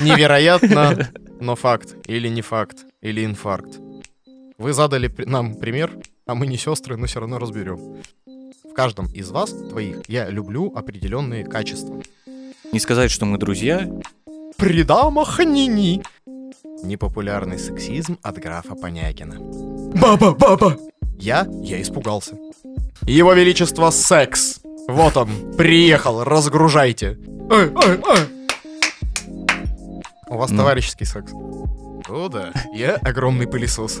Невероятно, но факт. Или не факт. Или инфаркт. Вы задали нам пример, а мы не сестры, но все равно разберем. В каждом из вас, твоих, я люблю определенные качества. Не сказать, что мы друзья. При дамах ни-ни. Непопулярный сексизм от графа Понякина. Баба, баба! Я? Я испугался. Его Величество секс. Вот он, приехал, разгружайте. Эй, эй, эй. У вас Ну. товарищеский секс. О да, я огромный пылесос.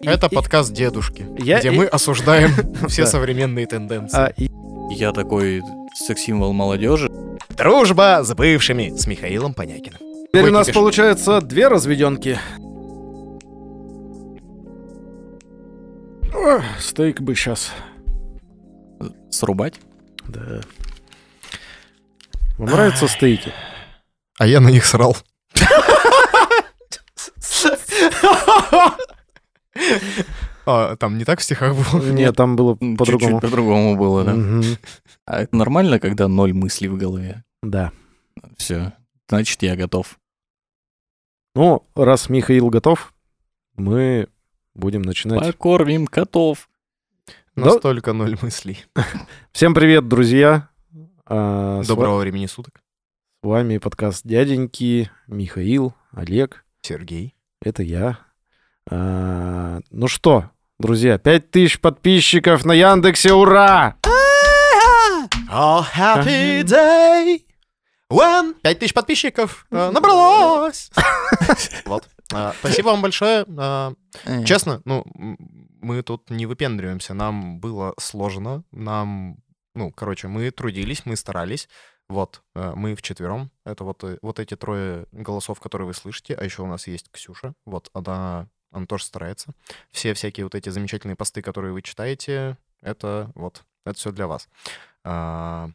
Это подкаст дедушки, Я где и- мы осуждаем все современные тенденции. А, и- Я такой секс-символ молодежи. Дружба с бывшими с Михаилом Понякиным. Теперь у нас Выкипиш. получается две разведенки. Стейк бы сейчас. Срубать? Да. Вам нравятся стейки? А я на них срал. А, там не так в стихах было? Нет, там было по-другому. По-другому было, да. А это нормально, когда ноль мыслей в голове? Да. Все. Значит, я готов. Ну, раз Михаил готов, мы будем начинать. Покормим котов. Да. Настолько ноль мыслей. Всем привет, друзья. А, с Доброго времени суток. С вами подкаст «Дяденьки», Михаил, Олег. Сергей. Это я. А, ну что, друзья, 5000 подписчиков на Яндексе, ура! All happy day when 5000 подписчиков э, набралось. Вот. А, Спасибо вам большое. А, Честно, ну, мы тут не выпендриваемся. Нам было сложно. Нам, ну, короче, мы трудились, мы старались. Вот, э, мы вчетвером. Это вот, э, вот эти трое голосов, которые вы слышите. А еще у нас есть Ксюша. Вот, она, она тоже старается. Все всякие вот эти замечательные посты, которые вы читаете, это вот, это все для вас. А,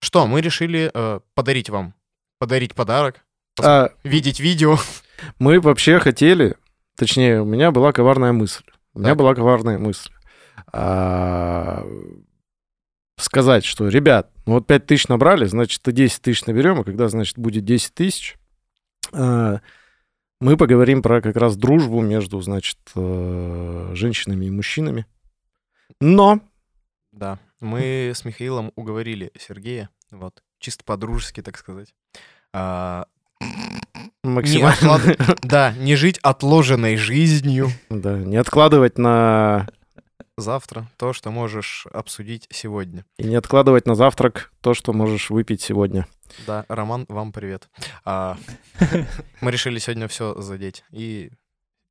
Что, мы решили э, подарить вам, подарить подарок, А, видеть видео. мы вообще хотели, точнее, у меня была коварная мысль. У меня Так. была коварная мысль. А, сказать, что, ребят, ну вот 5 тысяч набрали, значит, и 10 тысяч наберем, и когда, значит, будет 10 тысяч, а, мы поговорим про как раз дружбу между, значит, э, женщинами и мужчинами. Но Да, мы с Михаилом уговорили Сергея, вот, чисто по-дружески, так сказать. А, максимально... откладывай. да, не жить отложенной жизнью Да, не откладывать на... завтра то, что можешь обсудить сегодня. И не откладывать на завтрак то, что можешь выпить сегодня. Да, Роман, вам привет. А, мы решили сегодня все задеть и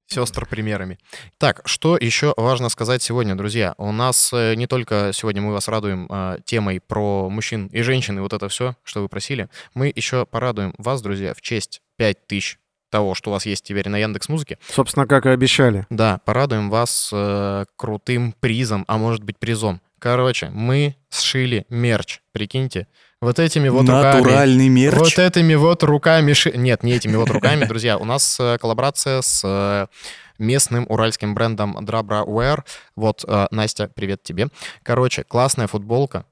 сестр примерами. Так, что еще важно сказать сегодня, друзья? У нас э, не только сегодня мы вас радуем а, темой про мужчин и женщин, и вот это все, что вы просили, мы еще порадуем вас, друзья, в честь 5000 того, что у вас есть теперь на Яндекс Музыке. Собственно, как и обещали. Да, порадуем вас э, крутым призом, а может быть призом. Короче, мы сшили мерч, прикиньте. Вот этими вот руками. Натуральный мерч. Вот этими вот руками... ши- Нет, не этими вот руками, друзья. У нас э, коллаборация с э, местным уральским брендом Drabra Wear. Вот, э, Настя, привет тебе. Короче, классная футболка.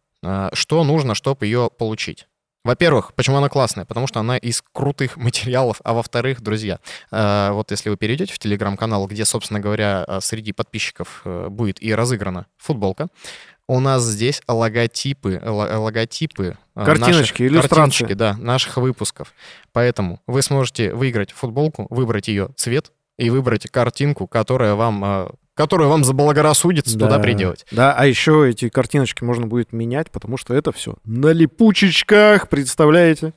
Что нужно, чтобы ее получить? Во-первых, почему она классная? Потому что она из крутых материалов, а во-вторых, друзья, э, вот если вы перейдете в телеграм-канал, где, собственно говоря, э, среди подписчиков э, будет и разыграна футболка, у нас здесь логотипы, ло- логотипы Картиночки, наших- картиночки, да, наших выпусков. Поэтому вы сможете выиграть футболку, выбрать ее цвет и выбрать картинку, которая вам, которую вам заблагорассудится туда приделать. Да, а еще эти картиночки можно будет менять, потому что это все на липучечках, представляете?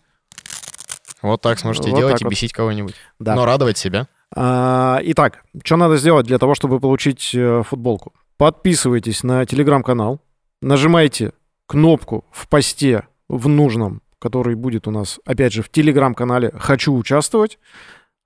Вот так сможете Вот делать так и вот. бесить кого-нибудь. Да. Но радовать себя. А, итак, что надо сделать для того, чтобы получить э, футболку? Подписывайтесь на телеграм-канал, нажимайте кнопку в посте в нужном, который будет у нас, опять же, в телеграм-канале «Хочу участвовать».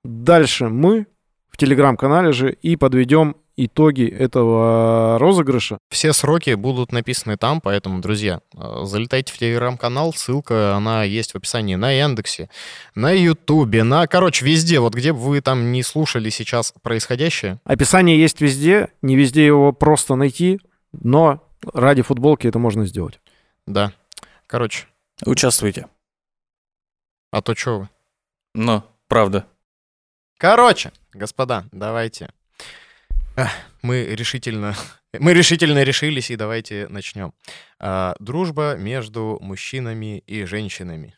Дальше мы в телеграм-канале же и подведем итоги этого розыгрыша. Все сроки будут написаны там, поэтому, друзья, э, залетайте в телеграм-канал, ссылка, она есть в описании на Яндексе, на Ютубе, на, короче, везде, вот где бы вы там не слушали сейчас происходящее, Описание есть везде, не везде его просто найти, но ради футболки это можно сделать. да. Короче, Участвуйте. а то что вы? Но, правда. Короче, господа, давайте. Мы решительно, мы решительно решились, и давайте начнем. А, дружба между мужчинами и женщинами.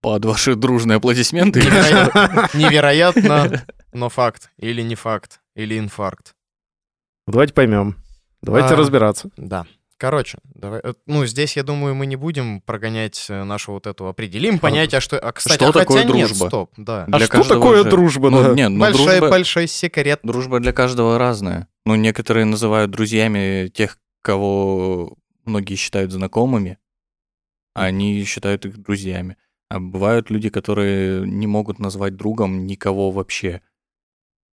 Под ваши дружные аплодисменты. Невероятно, невероятно, но факт. Или не факт, или инфаркт. Давайте поймем. Давайте А. разбираться. Да. Короче, давай. э, Ну, здесь, я думаю, мы не будем прогонять э, нашу вот эту определим понятие, что. А, кстати, что а хотя такое нет, дружба? стоп, да. А Для что такое же- дружба? Ну, да? нет, ну, большой, дружба, большой секрет. дружба для каждого разная. Ну, некоторые называют друзьями тех, кого многие считают знакомыми, а они считают их друзьями. А бывают люди, которые не могут назвать другом никого вообще.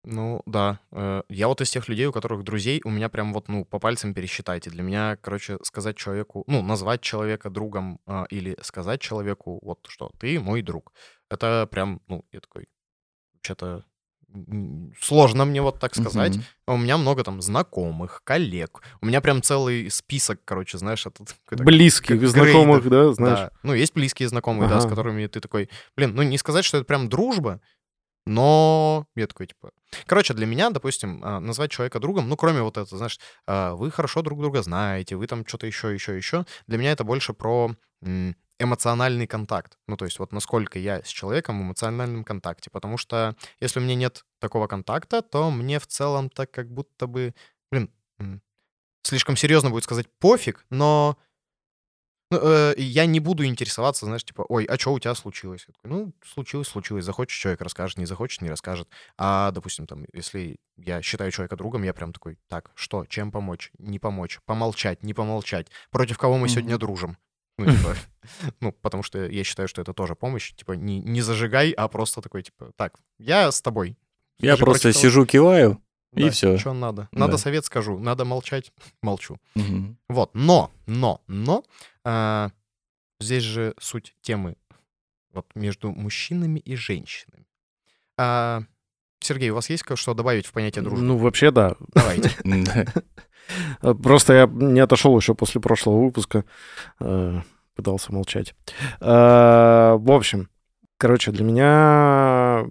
Ну, да. Э, Я вот из тех людей, у которых друзей, у меня прям вот, ну, по пальцам пересчитайте. Для меня, короче, сказать человеку, ну, назвать человека другом а, или сказать человеку, вот что, ты мой друг. Это прям, ну, я такой, вообще-то сложно мне вот так сказать. А У меня много там знакомых, коллег. У меня прям целый список, короче, знаешь, этот Близких, как знакомых, да, знаешь. да. Ну, есть близкие знакомые, да, с Ага. которыми ты такой, блин, ну не сказать, что это прям дружба, но я такой, типа... Короче, для меня, допустим, а, назвать человека другом, ну, кроме вот этого, знаешь, а, вы хорошо друг друга знаете, вы там что-то еще, еще, еще, для меня это больше про эмоциональный контакт. Ну, то есть вот насколько я с человеком в эмоциональном контакте. Потому что если у меня нет такого контакта, то мне в целом так как будто бы, блин, слишком серьезно будет сказать пофиг, но э, я не буду интересоваться, знаешь, типа, ой, а что у тебя случилось? Я ну, случилось, случилось. Захочет человек расскажет, не захочет, не расскажет. А, допустим, там, если я считаю человека другом, я прям такой, так, что, чем помочь, не помочь, помолчать, не помолчать, против кого мы сегодня Мгм. дружим? Ну, типа, ну, потому что я считаю, что это тоже помощь. Типа, не, не зажигай, а просто такой, типа, так, я с тобой. Я Скажи, просто сижу, киваю, и всё. Что надо? Надо Да. совет скажу, надо молчать, молчу. Мгм. Вот, но, но, но, а, здесь же суть темы вот между мужчинами и женщинами. А, Сергей, у вас есть что добавить в понятие дружбы? Ну, вообще, да. Давайте. Да. Просто я не отошел еще после прошлого выпуска. э, Пытался молчать. Э, В общем, короче, для меня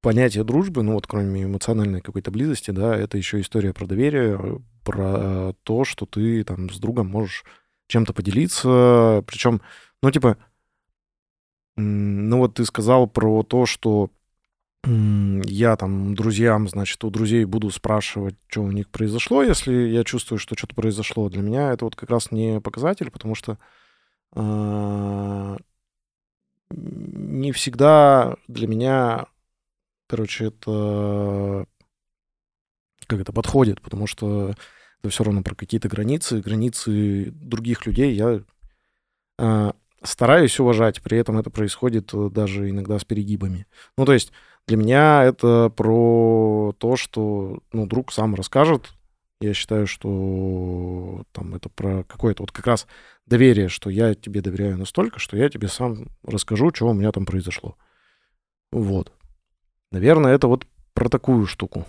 понятие дружбы, ну вот кроме эмоциональной какой-то близости, да, это еще история про доверие, э, про то, что ты там с другом можешь чем-то поделиться. Причем, ну типа, ну вот ты сказал про то, что я там друзьям, значит, у друзей буду спрашивать, что у них произошло, если я чувствую, что что-то произошло. Для меня это вот как раз не показатель, потому что а, не всегда для меня, короче, это как это подходит, потому что это все равно про какие-то границы, границы других людей я а, стараюсь уважать, при этом это происходит э, даже иногда с перегибами. Ну, то есть для меня это про то, что ну, друг сам расскажет. Я считаю, что там это про какое-то вот как раз доверие, что я тебе доверяю настолько, что я тебе сам расскажу, что у меня там произошло. Вот. Наверное, это вот про такую штуку.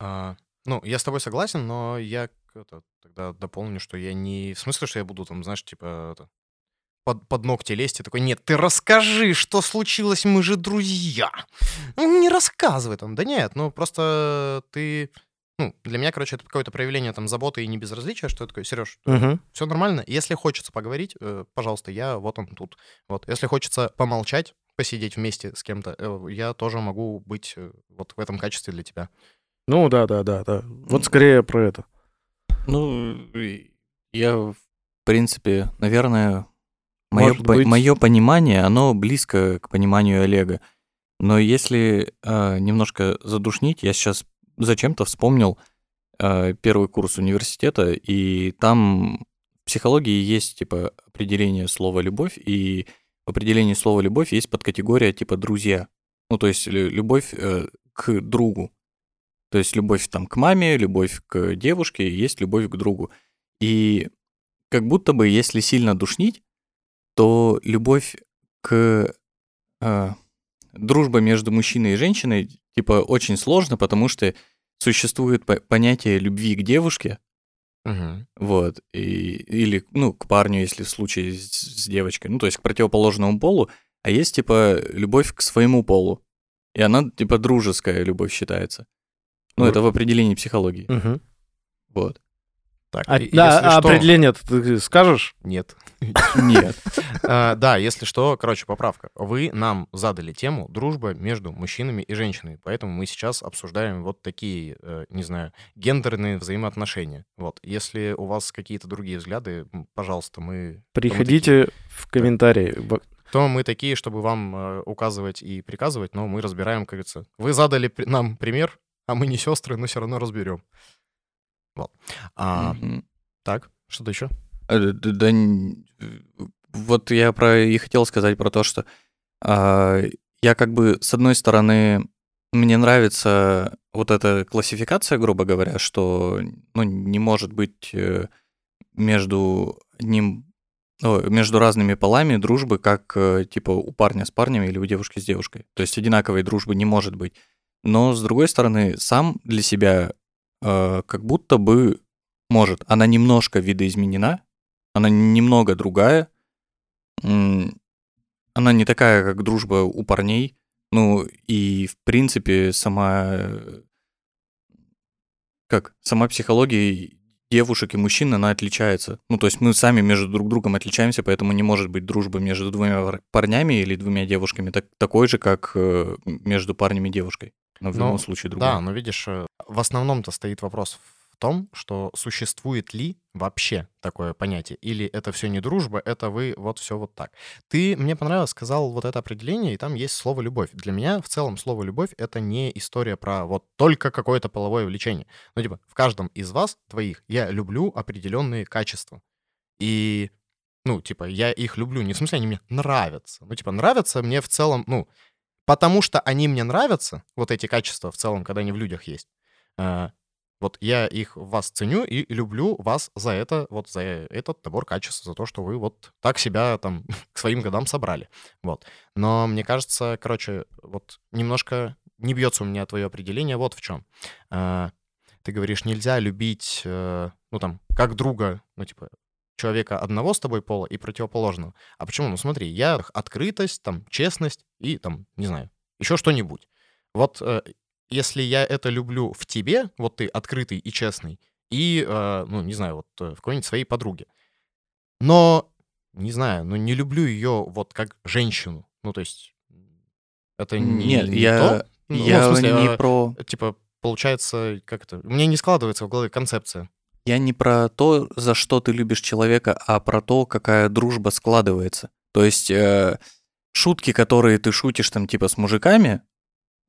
А, Ну, я с тобой согласен, но я это, тогда дополню, что я не... В смысле, что я буду там, знаешь, типа... это, под, под ногти лезть и такой, нет, ты расскажи, что случилось, мы же друзья. Ну, Не рассказывай там. Да нет, ну просто ты... Ну, для меня, короче, это какое-то проявление там заботы и не безразличия, что я такой, Сереж, Мгм. все нормально. Если хочется поговорить, э, пожалуйста, я вот он тут. Вот. Если хочется помолчать, посидеть вместе с кем-то, э, я тоже могу быть э, вот в этом качестве для тебя. Ну да, да, да, да. Вот скорее про это. Ну, я, в принципе, наверное, мое, быть. мое понимание, оно близко к пониманию Олега. Но если а, немножко задушнить, я сейчас зачем-то вспомнил а, первый курс университета, и там в психологии есть типа определение слова любовь, и в определении слова любовь есть подкатегория типа друзья. Ну, то есть лю- любовь э, к другу. То есть любовь там к маме, любовь к девушке, есть любовь к другу. И как будто бы, если сильно душнить, то любовь к э, дружбе между мужчиной и женщиной типа очень сложно, потому что существует по- понятие любви к девушке, вот, и, или, ну, к парню, если в случае с, с девочкой, ну, то есть к противоположному полу, А есть, типа, любовь к своему полу. И она, типа, дружеская любовь считается. Ну, это в определении психологии. Мгм. Вот. Так, А, да, а что- определение ты скажешь? Нет. Нет. А, Да, если что, короче, поправка. Вы нам задали тему дружба между мужчинами и женщинами, поэтому мы сейчас обсуждаем вот такие, э, не знаю, гендерные взаимоотношения. Вот, если у вас какие-то другие взгляды, пожалуйста, мы... Приходите в комментарии. То мы такие, чтобы вам э, указывать и приказывать, но мы разбираем, как говорится. Вы задали нам пример, а мы не сестры, но все равно разберем. Вот. А, Мгм. так, что-то еще? Э, Да, вот я про и хотел сказать про то, что а, я как бы с одной стороны мне нравится вот эта классификация, грубо говоря, что ну, не может быть э, между одним о, между разными полами дружбы, как э, типа у парня с парнем или у девушки с девушкой. То есть одинаковой дружбы не может быть. Но с другой стороны, сам для себя э, как будто бы может. Она немножко видоизменена, она немного другая. Она не такая, как дружба у парней. Ну, и, в принципе, сама... Как? Сама психология девушек и мужчин, она отличается. Ну, то есть мы сами между друг другом отличаемся, поэтому не может быть дружбы между двумя пар- парнями или двумя девушками так, такой же, как э, между парнем и девушкой. Но в Ну, любом случае другой. Да, но видишь, э, в основном-то стоит вопрос том, что существует ли вообще такое понятие, или это все не дружба, это вы вот все вот так. Ты, мне понравилось, сказал вот это определение, и там есть слово «любовь». Для меня в целом слово «любовь» — это не история про вот только какое-то половое влечение. Ну, типа, в каждом из вас, твоих, я люблю определенные качества. И, ну, типа, я их люблю, не в смысле они мне нравятся. Ну, типа, нравятся мне в целом, ну, потому что они мне нравятся, вот эти качества в целом, когда они в людях есть, э, вот я их вас ценю и люблю вас за это, вот за этот набор качеств, за то, что вы вот так себя там к своим годам собрали. Вот. Но мне кажется, короче, вот немножко не бьется у меня твое определение вот в чем. Ты говоришь, нельзя любить, э, ну там, как друга, ну типа, человека одного с тобой пола и противоположного. А почему? Ну смотри, я открытость, там, честность и там, не знаю, еще что-нибудь. Вот э, если я это люблю в тебе, вот ты открытый и честный, и, э, ну, не знаю, вот э, в какой-нибудь своей подруге, но, не знаю, ну, не люблю ее вот как женщину, ну, то есть это не, Нет, не я, то. Ну, ну, в я смысле, не а, про... типа, получается, как это, меня не складывается в голове концепция. Я не про то, за что ты любишь человека, а про то, какая дружба складывается. То есть э, шутки, которые ты шутишь там типа с мужиками,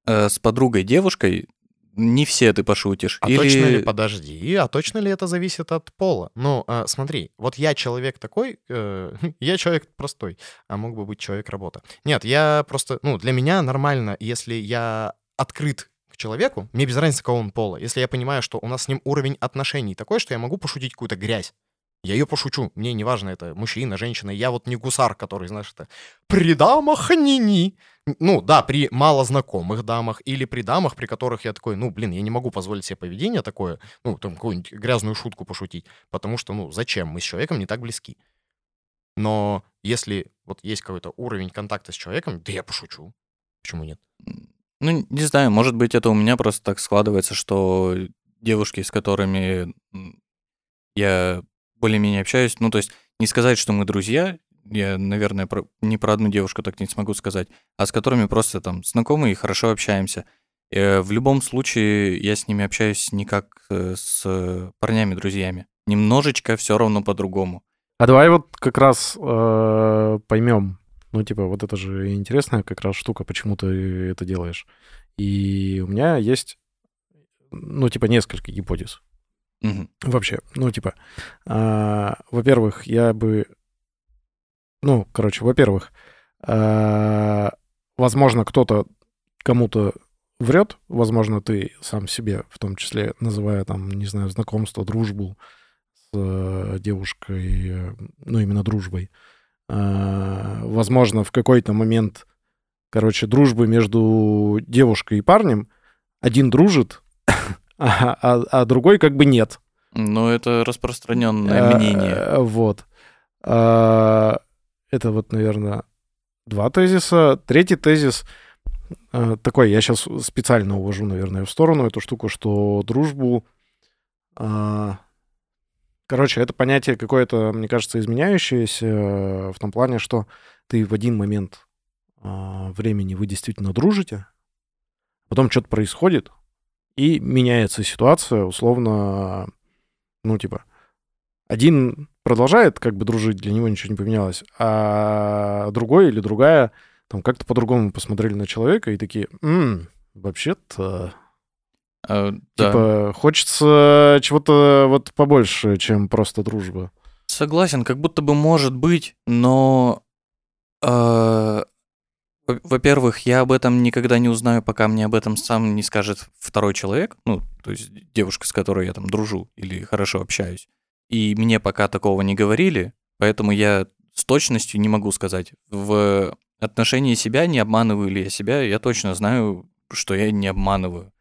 э, с подругой девушкой, не все ты пошутишь. А Или... точно ли, подожди, а точно ли это зависит от пола? Ну, а, смотри, вот я человек такой, э, я человек простой, а мог бы быть человек работа. Нет, я просто, ну, для меня нормально, если я открыт к человеку, мне без разницы, какого он пола, если я понимаю, что у нас с ним уровень отношений такой, что я могу пошутить какую-то грязь. Я ее пошучу. Мне не важно, это мужчина, женщина. Я вот не гусар, который, знаешь, это при дамах ни-ни. Ну, да, при малознакомых дамах или при дамах, при которых я такой, ну, блин, я не могу позволить себе поведение такое, ну, там, какую-нибудь грязную шутку пошутить, потому что, ну, зачем? Мы с человеком не так близки. Но если вот есть какой-то уровень контакта с человеком, да я пошучу. Почему нет? Ну, не знаю, может быть, это у меня просто так складывается, что девушки, с которыми я более-менее общаюсь, ну, то есть не сказать, что мы друзья, я, наверное, про, не про одну девушку так не смогу сказать, а с которыми просто там знакомы и хорошо общаемся. Э, в любом случае, я с ними общаюсь не как э, с парнями-друзьями. Немножечко все равно по-другому. А давай вот как раз э, поймем. Ну, типа, вот это же интересная как раз штука, почему ты это делаешь. И у меня есть, ну, типа, несколько гипотез. Вообще, ну, типа, а, во-первых, я бы... Ну, короче, во-первых, а, возможно, кто-то кому-то врет, возможно, ты сам себе, в том числе, называя там, не знаю, знакомство, дружбу с э, девушкой, э, ну, именно дружбой. А, возможно, в какой-то момент, короче, дружбы между девушкой и парнем один дружит, а, а- а другой как бы нет. Ну, это распространенное мнение. Э, Вот. А, Это вот, наверное, два тезиса. Третий тезис э, такой, я сейчас специально увожу, наверное, в сторону эту штуку, что дружбу... э, Короче, это понятие какое-то, мне кажется, изменяющееся в том плане, что ты в один момент э, времени вы действительно дружите, потом что-то происходит, и меняется ситуация, условно, ну, типа, один продолжает как бы дружить, для него ничего не поменялось, а другой или другая там как-то по-другому посмотрели на человека и такие, «М, вообще-то, А, да. типа, хочется чего-то вот побольше, чем просто дружба. Согласен, как будто бы может быть, но, э, во- во-первых, я об этом никогда не узнаю, пока мне об этом сам не скажет второй человек, ну, то есть девушка, с которой я там дружу или хорошо общаюсь. И мне пока такого не говорили, поэтому я с точностью не могу сказать. В отношении себя, не обманываю ли я себя, я точно знаю, что я не обманываю.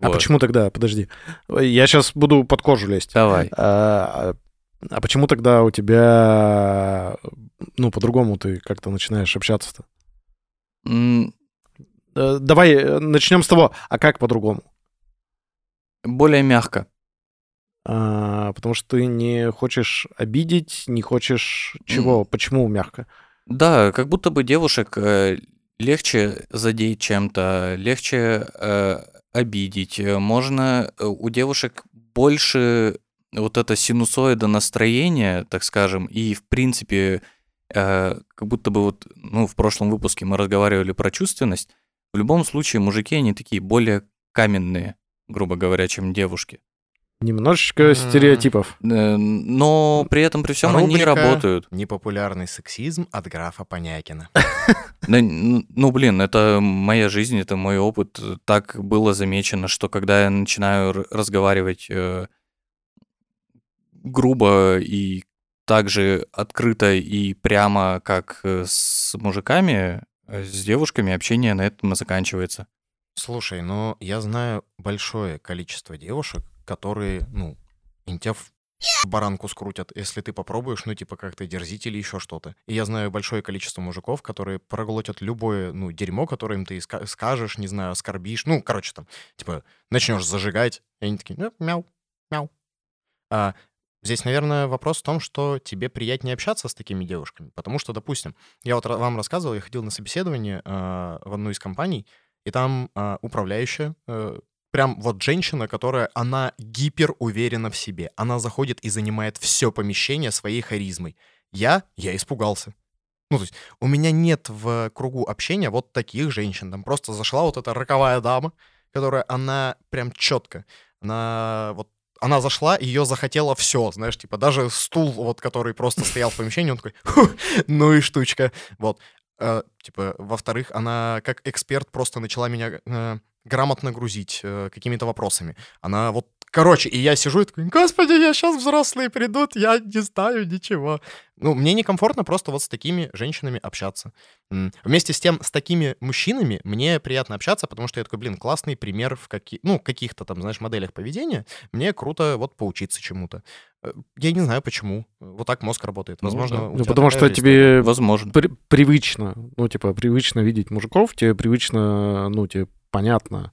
А Вот. почему тогда, подожди, я сейчас буду под кожу лезть. Давай. А, а почему тогда у тебя, ну, по-другому ты как-то начинаешь общаться-то? Э, Давай э, начнем с того, а как по-другому? Более мягко. А, потому что ты не хочешь обидеть, не хочешь чего? Почему мягко? Да, как будто бы девушек э, легче задеть чем-то, легче э, обидеть. Можно у девушек больше вот это синусоида настроения, так скажем, и в принципе, как будто бы вот, ну, в прошлом выпуске мы разговаривали про чувственность. В любом случае, мужики, они такие более каменные, грубо говоря, чем девушки. Немножечко стереотипов. Э, Но при этом, при всем, они Рубрика работают. Непопулярный сексизм от графа Понякина. Ну, блин, это моя жизнь, это мой опыт. Так было замечено, что когда я начинаю разговаривать э, грубо и так же открыто и прямо, как э, с мужиками, э, с девушками общение на этом и заканчивается. Слушай, ну я знаю большое количество девушек, которые, ну, они в баранку скрутят, если ты попробуешь, ну, типа, как-то дерзить или еще что-то. И я знаю большое количество мужиков, которые проглотят любое, ну, дерьмо, которое им ты ска- скажешь, не знаю, оскорбишь. Ну, короче, там, типа, начнешь зажигать, и они такие, «Ну, мяу, мяу. А здесь, наверное, вопрос в том, что тебе приятнее общаться с такими девушками. Потому что, допустим, я вот вам рассказывал, я ходил на собеседование а, в одну из компаний, и там а, управляющая, э, прям вот женщина, которая, она гипер уверена в себе. Она заходит и занимает все помещение своей харизмой. Я, я испугался. Ну, то есть у меня нет в кругу общения вот таких женщин. Там просто зашла вот эта роковая дама, которая, она прям четко, она вот она зашла, ее захотела все, знаешь, типа даже стул, вот, который просто стоял в помещении, он такой, «Фу, ну и штучка, вот. Э, типа, во-вторых, она как эксперт просто начала меня э, грамотно грузить э, какими-то вопросами. Она вот, короче, и я сижу и такой, господи, я сейчас взрослые придут, я не знаю ничего. Ну, мне некомфортно просто вот с такими женщинами общаться. Вместе с тем, с такими мужчинами мне приятно общаться, потому что я такой, блин, классный пример в каки... ну, каких-то там, знаешь, моделях поведения. Мне круто вот поучиться чему-то. Э, Я не знаю, почему. Вот так мозг работает. Ну Возможно, да. у Ну, потому что тебе Возможно. при- привычно, ну, типа, привычно видеть мужиков, тебе привычно, ну, тебе понятно.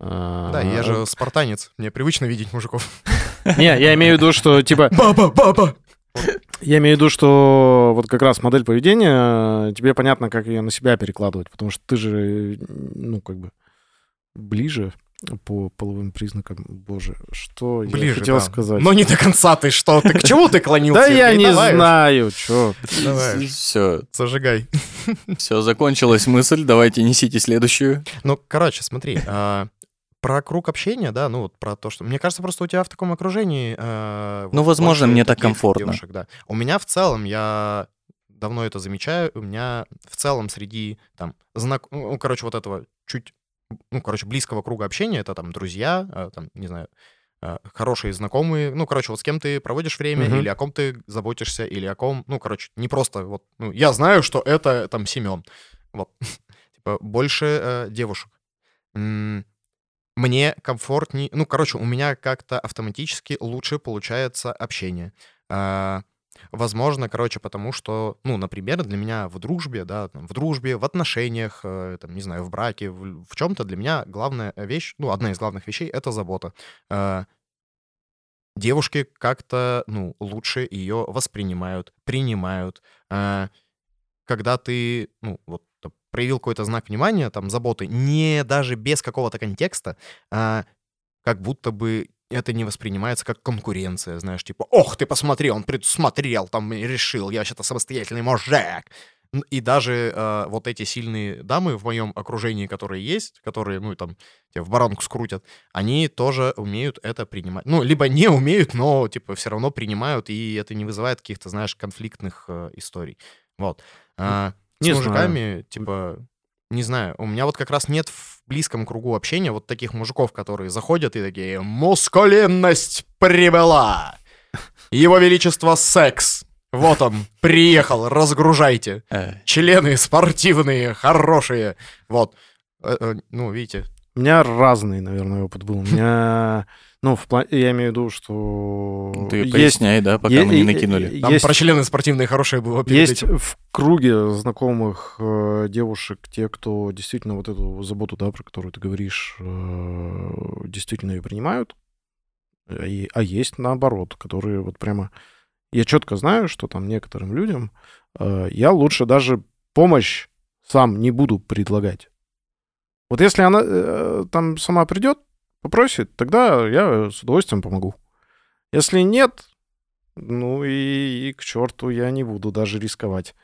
А, Да, я же спартанец, мне привычно видеть мужиков. Не, я имею в виду, что, типа, Баба, баба! я имею в виду, что вот как раз модель поведения, тебе понятно, как ее на себя перекладывать, потому что ты же, ну, как бы, ближе по половым признакам. Боже, что я Ближе, хотел да. сказать? Но не до конца ты что? Ты к чему ты клонился? Да я не знаю, что. Давай. Все, Зажигай. все, закончилась мысль. Давайте несите следующую. Ну, короче, смотри, а, про круг общения, да, ну вот про то, что... Мне кажется, просто у тебя в таком окружении... вот Ну, возможно, больше мне так комфортно. девушек, да. У меня в целом, я давно это замечаю, у меня в целом среди, там, знак... Ну, короче, вот этого чуть, ну, короче, близкого круга общения, это там друзья, а, там, не знаю, а, хорошие знакомые, ну, короче, вот с кем ты проводишь время, Мгм. или о ком ты заботишься, или о ком, ну, короче, не просто вот, ну, я знаю, что это там Семен, вот, типа, больше э, девушек. М, Мне комфортней, ну, короче, у меня как-то автоматически лучше получается общение. А, Возможно, короче, потому что, ну, например, для меня в дружбе, да, там, в дружбе, в отношениях, э, там, не знаю, в браке, в, в чем-то для меня главная вещь, ну, одна из главных вещей — это забота. Э, девушки как-то, ну, лучше ее воспринимают, принимают. Э, когда ты, ну, вот проявил какой-то знак внимания, там, заботы, не даже без какого-то контекста, а как будто бы это не воспринимается как конкуренция, знаешь, типа, ох, ты посмотри, он предусмотрел, там, решил, я вообще-то самостоятельный мужик. И даже э, вот эти сильные дамы в моем окружении, которые есть, которые, ну, там, тебя в баранку скрутят, они тоже умеют это принимать. Ну, либо не умеют, но, типа, все равно принимают, и это не вызывает каких-то, знаешь, конфликтных э, историй. Вот. А, с не знаю. мужиками, типа, не знаю, у меня вот как раз нет в близком кругу общения вот таких мужиков, которые заходят и такие «Мускулинность прибыла! Его Величество секс! Вот он, приехал, разгружайте! Э, Члены спортивные, хорошие!» Вот. Э, э, Ну, видите, У меня разный, наверное, опыт был. У меня, ну, в плане, я имею в виду, что Ты есть, поясняй, да, пока е- мы не накинули. там есть, про члены спортивные хорошие было перед есть этим. в круге знакомых э, девушек те, кто действительно вот эту заботу, да, про которую ты говоришь, э, действительно ее принимают, а и- а есть наоборот, которые вот прямо... Я четко знаю, что там некоторым людям э, я лучше даже помощь сам не буду предлагать. Вот если она э, там сама придет, попросит, тогда я с удовольствием помогу. Если нет, ну и, и к черту я не буду даже рисковать.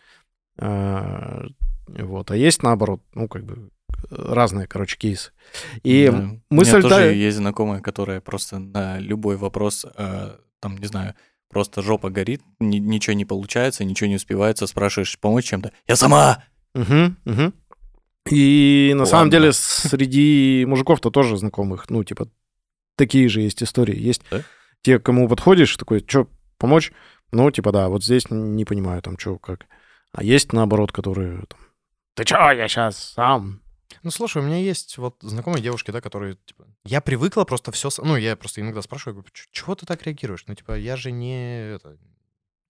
А, вот. А есть наоборот, ну как бы разные, короче, кейсы. И Да. мысль У меня тоже та- есть знакомая, которая просто на любой вопрос, э, там, не знаю, просто жопа горит, ни- ничего не получается, ничего не успевается, спрашиваешь помочь чем-то. Я сама! Мгм, мгм. И на Ладно. самом деле среди мужиков-то тоже знакомых, ну, типа, такие же есть истории. Есть Да? те, кому подходишь, такой, что, помочь? Ну, типа, да, вот здесь не понимаю, там, что, как. А есть, наоборот, которые, там, ты чё, я сейчас сам. Ну, слушай, у меня есть вот знакомые девушки, да, которые, типа, я привыкла просто все... Ну, я просто иногда спрашиваю, говорю, «Чё- чего ты так реагируешь? Ну, типа, я же не... Это...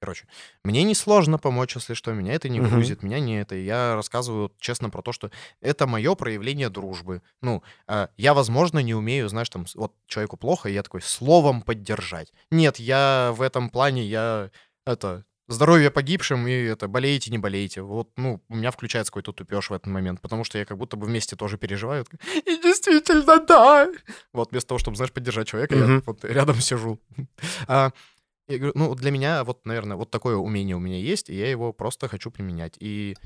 Короче, мне несложно помочь, если что, меня это не грузит, меня не это. Я рассказываю честно про то, что это мое проявление дружбы. Ну, а, я, возможно, не умею, знаешь, там, вот человеку плохо, и я такой, словом поддержать. Нет, я в этом плане, я, это, здоровье погибшим, и это, болеете, не болеете. Вот, ну, у меня включается какой-то тупеж в этот момент, потому что я как будто бы вместе тоже переживаю. И действительно, да. Вот, вместо того, чтобы, знаешь, поддержать человека, я Мгм. вот рядом сижу. А, я говорю, ну, для меня, вот, наверное, вот такое умение у меня есть, и я его просто хочу применять. И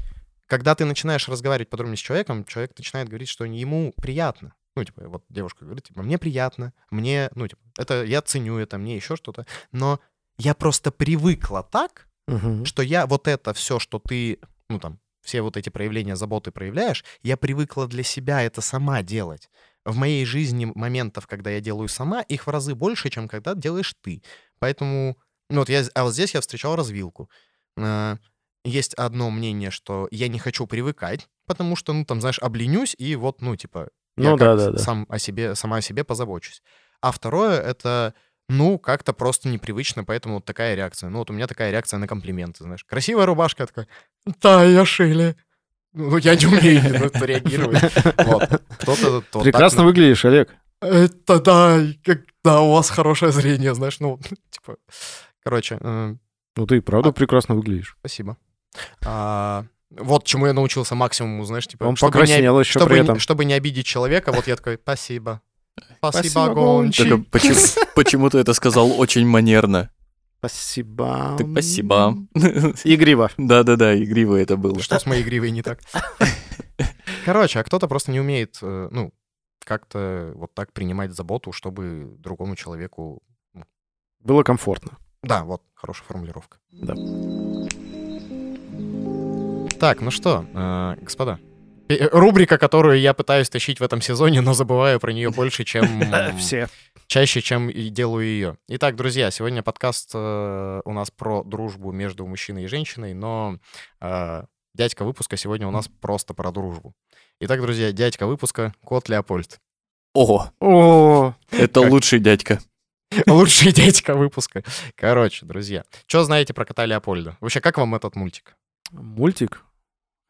когда ты начинаешь разговаривать подробнее с человеком, человек начинает говорить, что ему приятно. Ну, типа, вот девушка говорит, типа, мне приятно, мне, ну, типа, это, я ценю это, мне еще что-то. Но я просто привыкла так, Мгм. что я вот это все, что ты, ну там, все вот эти проявления заботы проявляешь, я привыкла для себя это сама делать. В моей жизни моментов, когда я делаю сама, их в разы больше, чем когда делаешь ты. Поэтому, ну вот я, а вот здесь я встречал развилку. А, Есть одно мнение, что я не хочу привыкать, потому что, ну там, знаешь, обленюсь и вот, ну типа, я Ну да, да, да. сам о себе, сама о себе позабочусь. А второе — это, ну, как-то просто непривычно, поэтому вот такая реакция. Ну, вот у меня такая реакция на комплименты, знаешь. Красивая рубашка, я такая, да, я шили. Ну, я не умею реагировать. Вот. Кто-то... то Прекрасно так, выглядишь, Олег. Это да, как, да, у вас хорошее зрение, знаешь, ну, типа... Короче, э, Ну ты и правда прекрасно выглядишь. спасибо. А, вот чему я научился максимуму, знаешь, типа... Он чтобы не- покраснел еще чтобы, при не- этом. чтобы не обидеть человека, вот я такой, спасибо. Спасибо, Спасибо. Только почему, почему ты это сказал очень манерно? Спасибо. Так спасибо. Игриво. Да-да-да, игриво это было. Что с моей гривой не так? Короче, а кто-то просто не умеет, э, ну, как-то вот так принимать заботу, чтобы другому человеку... Было комфортно. Да, вот, хорошая формулировка. Да. Так, ну что, э, господа, э, рубрика, которую я пытаюсь тащить в этом сезоне, но забываю про нее больше, чем... Все. Чаще, чем и делаю ее. Итак, друзья, сегодня подкаст э, у нас про дружбу между мужчиной и женщиной, но э, дядька выпуска сегодня у нас просто про дружбу. Итак, друзья, дядька выпуска — кот Леопольд. Ого, О, это Как? лучший дядька. Лучший дядька выпуска. Короче, друзья, что знаете про кота Леопольда? Вообще, как вам этот мультик? Мультик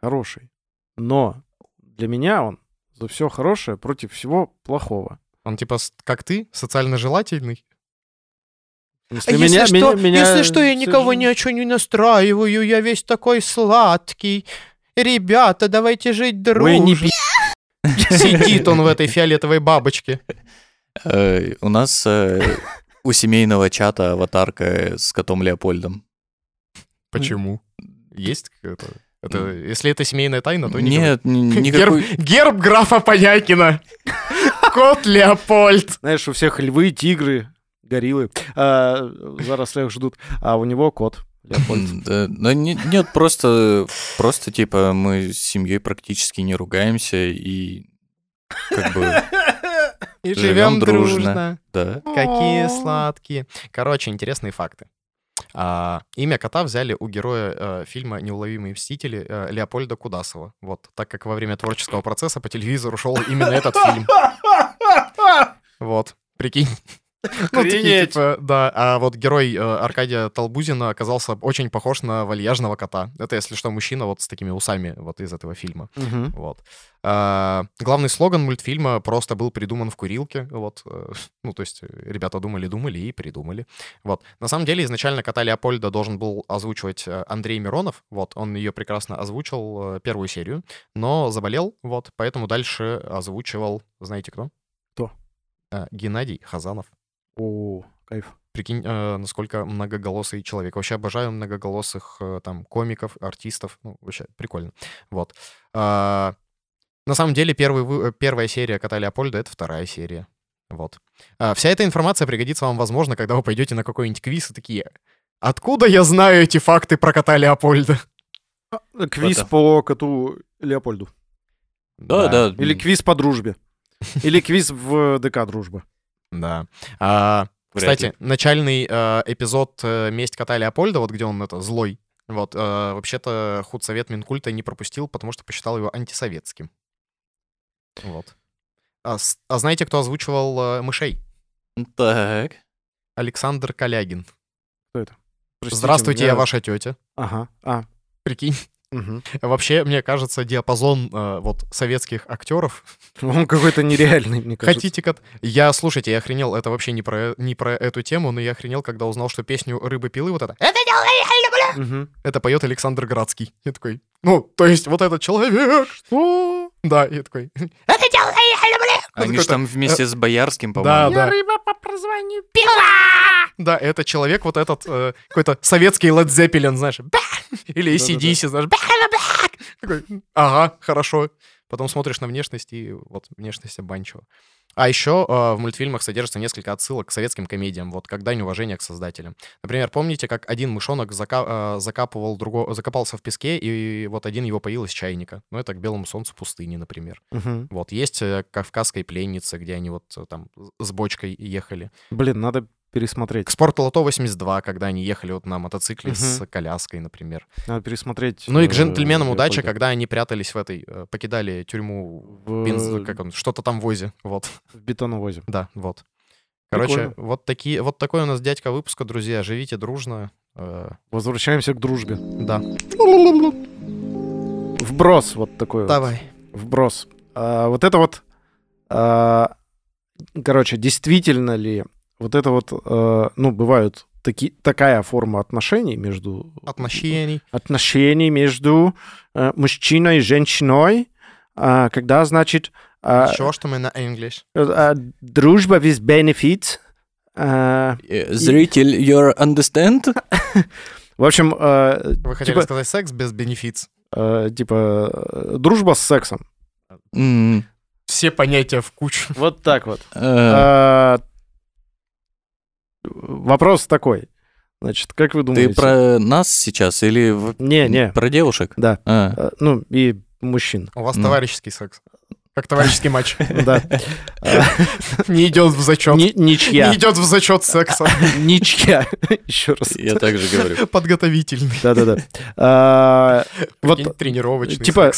хороший. Но для меня он за все хорошее против всего плохого. Он типа как ты, социально желательный? Если меня- меня- меня А если что, я никого ни о чем не настраиваю, я весь такой сладкий. Ребята, давайте жить Ой, не дружно. Сидит он в этой фиолетовой бабочке. Э, У нас э, у семейного чата аватарка с котом Леопольдом. Почему? Есть это? это если это семейная тайна, то не. Нет, ни- Герб, никакой... герб графа Понякина. Кот Леопольд. Знаешь, у всех львы, тигры, гориллы а, зарослях ждут, а у него кот. Леопольд. Да, да не- нет, просто, просто типа мы с семьей практически не ругаемся и как бы, И Живем живем дружно. дружно. да. Какие сладкие. Короче, интересные факты. А, имя кота взяли у героя э, фильма «Неуловимые мстители» э, Леопольда Кудасова. Вот, так как во время творческого процесса по телевизору шел именно этот фильм. Вот, прикинь. Ну, такие, Охренеть. типа, да, а вот герой э, Аркадия Толбузина оказался очень похож на вальяжного кота. Это, если что, мужчина вот с такими усами вот из этого фильма. Мгм. Вот. А, главный слоган мультфильма просто был придуман в курилке. Вот. э, Ну, то есть э, ребята думали-думали и придумали. Вот. На самом деле, изначально кота Леопольда должен был озвучивать э, Андрей Миронов. Вот. Он ее прекрасно озвучил первую серию, но заболел. Вот. Поэтому дальше озвучивал, знаете кто? Кто? Э, Геннадий Хазанов. О, кайф. Прикинь, э, насколько многоголосый человек. Вообще обожаю многоголосых э, там комиков, артистов. Ну, вообще прикольно. Вот. А, на самом деле, первый, вы- э, первая серия Кота Леопольда — это вторая серия. Вот. А, вся эта информация пригодится вам, возможно, когда вы пойдете на какой-нибудь квиз и такие «Откуда я знаю эти факты про Кота Леопольда?» Квиз Это- по коту Леопольду. Да, да. Или квиз по дружбе. Или квиз в ДК «Дружба». Да. А, Вряд кстати, начальный э, эпизод «Месть кота Леопольда», вот где он это злой, вот, э, вообще-то худсовет Минкульта не пропустил, потому что посчитал его антисоветским. Вот. А, а знаете, кто озвучивал э, мышей? Так. Александр Калягин. Простите, Здравствуйте, меня- я ваша тетя. Ага, а. Прикинь. Мгм. Вообще, мне кажется, диапазон э, вот советских актеров. Он какой-то нереальный, мне кажется. Хотите кот? Я, слушайте, я охренел, это вообще не про, не про эту тему, но я охренел, когда узнал, что песню «Рыбы пилы» вот это «Это я люблю!» Мгм. это поет Александр Градский. Я такой, ну, то есть вот этот человек. Что? Да, я такой, это дело. Они какой-то- же там вместе с Боярским, Да, по-моему. да. рыба по прозванию Да, это человек, вот этот э, какой-то советский Led Zeppelin, знаешь, или. ACDC, знаешь! Такой, ага, хорошо. Потом смотришь на внешность, и вот внешность обманчива. А еще э, в мультфильмах содержится несколько отсылок к советским комедиям, вот как дань уважения к создателям. Например, помните, как один мышонок зака- э, закапывал другого, закопался в песке, и вот один его поил из чайника. Ну, это к белому солнцу пустыни, например. Мгм. Вот, есть э, «Кавказской пленницы», где они вот э, там с бочкой ехали. Блин, надо пересмотреть. К спортлото 82, когда они ехали вот на мотоцикле с Мгм. коляской, например. Надо пересмотреть. Ну и к э, джентльменам удачи, Леопольда. когда они прятались в этой, э, покидали тюрьму, В, бенз- как он, что-то там возе, вот, в бетоновозе. да, вот. Короче, Прикольно. вот такие, вот такой у нас дядька выпуска, друзья, живите дружно, э, Возвращаемся к дружбе. да. Вброс вот такой. вот. Давай. Вброс. А, вот это вот... а, короче, действительно ли вот это вот... а, ну, бывают таки, такая форма отношений между... Отношений. Отношений между а, мужчиной и женщиной, а, когда, значит... а, Чего что мы на English? а, дружба with benefits. а, Э, Зритель, you understand? в общем, а, Вы хотели типа, сказать секс без бенефиц? а, типа э, дружба с сексом. М, Все понятия в кучу. Вот так вот. э, А, Вопрос такой. Значит, как вы думаете? Ты про нас сейчас или в- Не, не. про девушек? Да. А, А, Ну, и мужчин. У вас Ну. товарищеский секс. Как товарищеский матч. Да. Не идет в зачет. ни- Ничья. Не идет в зачет секса. Ничья. Еще раз. Я также говорю. Подготовительный. Да-да-да. А, Вот тренировочный типа,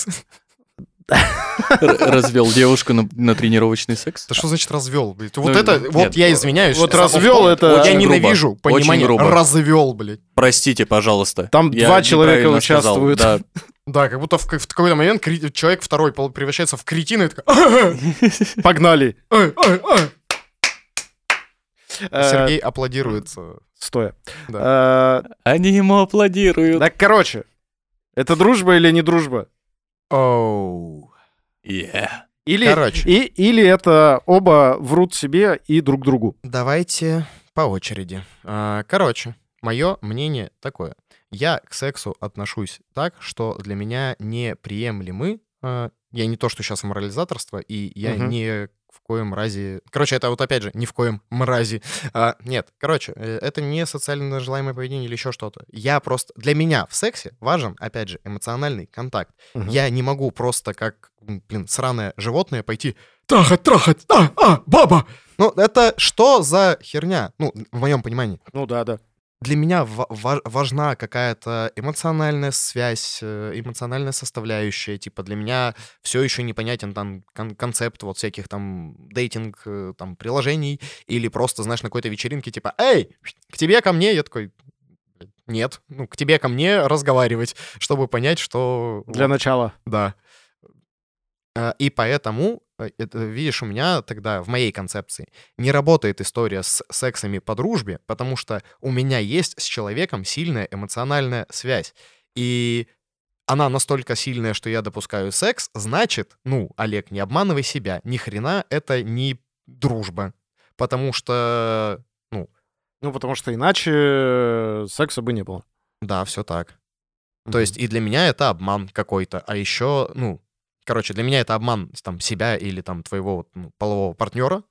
Развел девушку на, на тренировочный секс? Да что значит развел, блядь? Ну, Вот это, нет, вот я извиняюсь. вот развел это Я очень грубо. ненавижу Очень понимание грубо. развел, блядь. Простите, пожалуйста. Там Я два человека неправильно сказал. участвуют. Да. Да, как будто в, в какой-то момент кри- человек второй превращается в кретина и такой... Погнали. Э, Сергей аплодируется. Стоя. Э, Они ему аплодируют. Так, короче, это дружба или не дружба? Оу. Yeah. Или, Короче. и, или это оба врут себе и друг другу. Давайте по очереди. А, Короче, мое мнение такое. Я к сексу отношусь так, что для меня неприемлемы. а, Я не то, что сейчас морализаторство, и я Мгм. не в коем разе... Короче, это вот опять же, ни в коем мразе. А, нет, короче, э, это не социально желаемое поведение или еще что-то. Я просто... Для меня в сексе важен, опять же, эмоциональный контакт. Мгм. Я не могу просто как, блин, сраное животное пойти трахать, трахать, а, а, баба! Ну, это что за херня? Ну, в моем понимании. Ну да, да. Для меня ва- ва- важна какая-то эмоциональная связь, э, эмоциональная составляющая. Типа для меня все еще непонятен там кон- концепт вот всяких там дейтинг э, там приложений или просто, знаешь, на какой-то вечеринке типа «Эй, к тебе, ко мне!» Я такой «Нет, ну, к тебе, ко мне разговаривать, чтобы понять, что...» Для вот, начала. да. И поэтому, э, это, видишь, у меня тогда в моей концепции не работает история с сексами по дружбе, потому что у меня есть с человеком сильная эмоциональная связь. И она настолько сильная, что я допускаю секс, значит, ну, Олег, не обманывай себя, ни хрена это не дружба. Потому что, Ну, потому что иначе э, секса бы не было. да, все так. То Мгм. есть и для меня это обман какой-то, а еще, ну, короче, для меня это обман там себя или там твоего ну, полового партнера, э,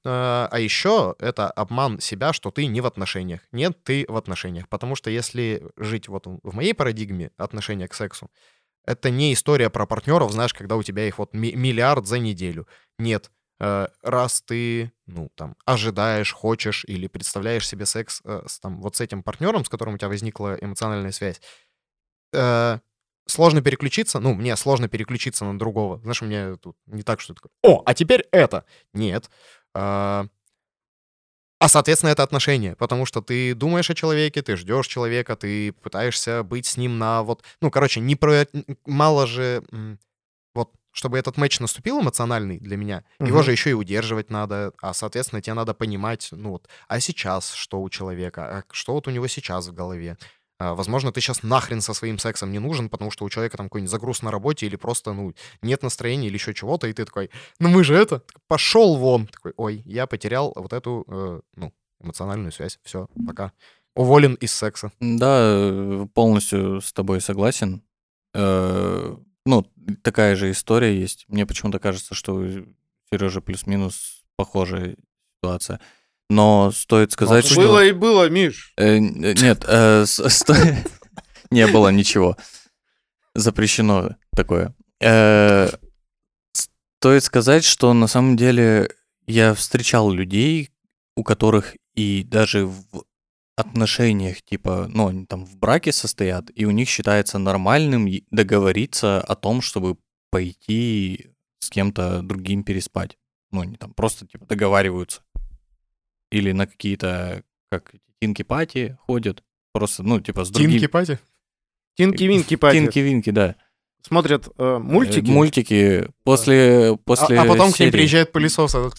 а еще это обман себя, что ты не в отношениях. Нет, ты в отношениях, потому что если жить вот в моей парадигме отношения к сексу, это не история про партнеров, знаешь, когда у тебя их вот ми- миллиард за неделю. Нет, э, раз ты, ну, там, ожидаешь, хочешь или представляешь себе секс э, с, там, вот с этим партнером, с которым у тебя возникла эмоциональная связь, э, сложно переключиться, ну, мне сложно переключиться на другого. Знаешь, у меня тут не так, что такое, о, а теперь это. Нет. А, а, соответственно, это отношение, потому что ты думаешь о человеке, ты ждешь человека, ты пытаешься быть с ним на вот... Ну, короче, не про... Мало же... Вот, чтобы этот матч наступил эмоциональный для меня, его Мгм. же еще и удерживать надо, а, соответственно, тебе надо понимать, ну вот, а сейчас что у человека, а что вот у него сейчас в голове. А, Возможно, ты сейчас нахрен со своим сексом не нужен, потому что у человека там какой-нибудь загруз на работе или просто, ну, нет настроения или еще чего-то, и ты такой, ну мы же это, пошел вон. Такой, ой, я потерял вот эту, э, ну, эмоциональную связь. Все, пока. Уволен из секса. Да, э, полностью с тобой согласен. Э, Ну, такая же история есть. Мне почему-то кажется, что у Сережи плюс-минус похожая ситуация. Но стоит сказать, что... Было и было, Миш. Э, н- Нет, э, сто- не было ничего. Запрещено такое. Э, Стоит сказать, что на самом деле я встречал людей, у которых и даже в отношениях, типа, ну, они там в браке состоят, и у них считается нормальным договориться о том, чтобы пойти с кем-то другим переспать. Ну, они там просто, типа, договариваются. Или на какие-то, как тинки-пати ходят. Просто, ну, типа, с другими... Тинки-пати? Тинки-винки пати. Тинки-винки, да. Смотрят э, мультики. Э, Мультики после, А, после а потом к ним серии приезжает пылесос. этот.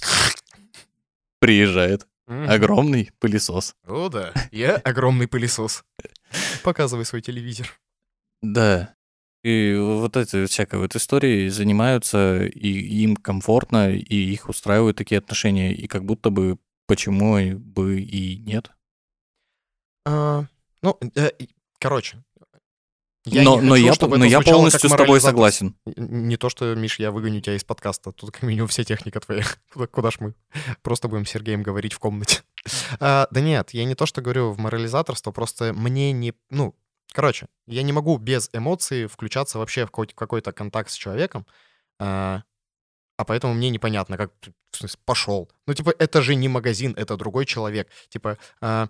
приезжает Мгм. огромный пылесос. О, да. Я огромный пылесос. Показывай свой телевизор. Да. И вот этой всякой вот историей занимаются, и им комфортно, и их устраивают такие отношения, и как будто бы почему бы и нет. А, Ну, э, короче. я но не но хочу, я, чтобы но я полностью с тобой согласен. Не то, что, Миш, я выгоню тебя из подкаста. Тут как минимум вся техника твоя. Куда, куда ж мы? Просто будем с Сергеем говорить в комнате. А, да нет, я не то, что говорю в морализаторство, просто мне не... Ну, короче, я не могу без эмоций включаться вообще в какой- какой-то контакт с человеком, а, а поэтому мне непонятно, как... В смысле, пошел. Ну, типа, это же не магазин, это другой человек. Типа, а,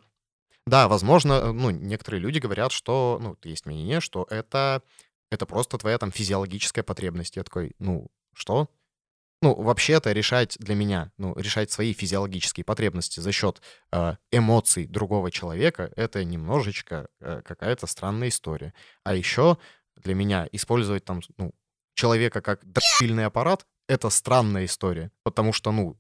да, возможно, э, ну, некоторые люди говорят, что, ну, есть мнение, что это, это просто твоя там физиологическая потребность. Я такой, ну, что ну, вообще-то решать для меня, ну, решать свои физиологические потребности за счет э, эмоций другого человека, это немножечко э, какая-то странная история. А еще для меня использовать там, ну, человека как дробильный аппарат, это странная история. Потому что, ну,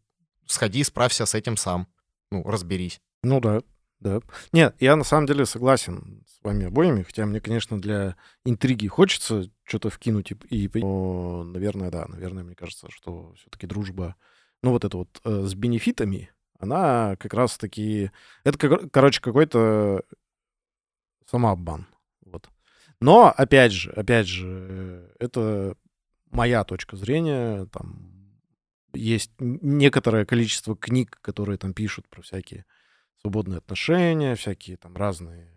сходи, справься с этим сам. Ну, разберись. Ну да, да. Нет, я на самом деле согласен с вами обоими, хотя мне, конечно, для интриги хочется что-то вкинуть и... и но, наверное, да, наверное, мне кажется, что все-таки дружба, ну вот это вот э, с бенефитами, она как раз-таки... Это, короче, какой-то самообман. Вот. Но, опять же, опять же, это моя точка зрения. Там есть некоторое количество книг, которые там пишут про всякие свободные отношения, всякие там разные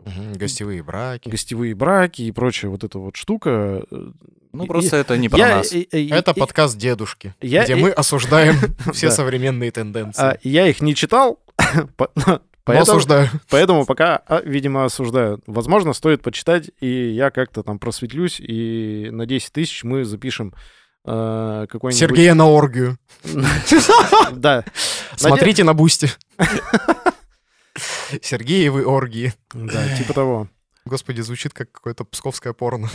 Угу, гостевые браки. Гостевые браки и прочая вот эта вот штука. Э, ну, просто и, это не про я, нас. И, и, это и, подкаст дедушки, я, где и, мы осуждаем все современные тенденции. А, я их не читал, Поэтому, осуждаю. Поэтому пока, а, видимо, осуждаю. Возможно, стоит почитать, и я как-то там просветлюсь, и на 10 тысяч мы запишем э, какой-нибудь... Сергея на оргию. Да. Смотрите на Бусти. Сергеевы оргии. Да, типа того. Господи, звучит как какое-то псковское порно.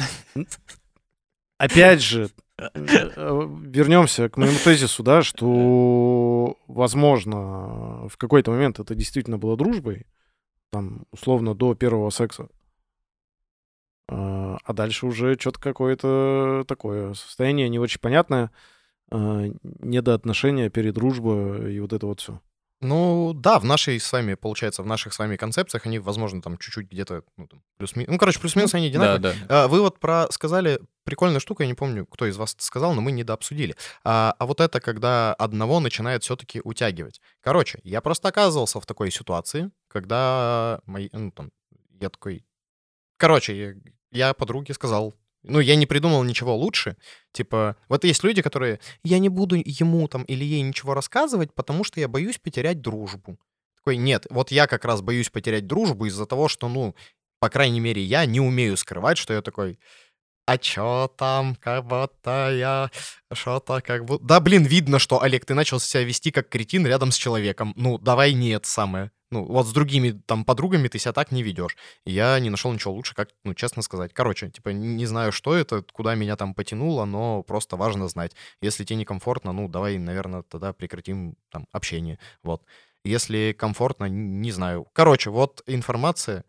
Опять же, вернемся к моему тезису, да, что, возможно, в какой-то момент это действительно было дружбой, там, условно, до первого секса. А, а дальше уже что-то какое-то такое состояние не очень понятное, недоотношения, передружба и вот это вот все. Ну, да, в нашей с вами, получается, в наших с вами концепциях они, возможно, там чуть-чуть где-то, ну, там, плюс-минус, ну, короче, плюс-минус они одинаковые. Да, да. А, вы вот про сказали прикольную штуку, я не помню, кто из вас это сказал, но мы недообсудили. А, а вот это, когда одного начинает все-таки утягивать. Короче, я просто оказывался в такой ситуации, когда мои, ну, там, я такой... Короче, я, я подруге сказал, ну, я не придумал ничего лучше. Типа, вот есть люди, которые, я не буду ему там или ей ничего рассказывать, потому что я боюсь потерять дружбу. Такой, нет, вот я как раз боюсь потерять дружбу из-за того, что, ну, по крайней мере, я не умею скрывать, что я такой, а чё там, как будто я что-то как будто... Да, блин, видно, что, Олег, ты начал себя вести как кретин рядом с человеком. Ну, давай не это самое. Ну, вот с другими там подругами ты себя так не ведешь. Я не нашел ничего лучше, как, ну, честно сказать. Короче, типа, не знаю, что это, куда меня там потянуло, но просто важно знать. Если тебе некомфортно, ну, давай, наверное, тогда прекратим там общение. Вот. Если комфортно, не знаю. Короче, вот информация,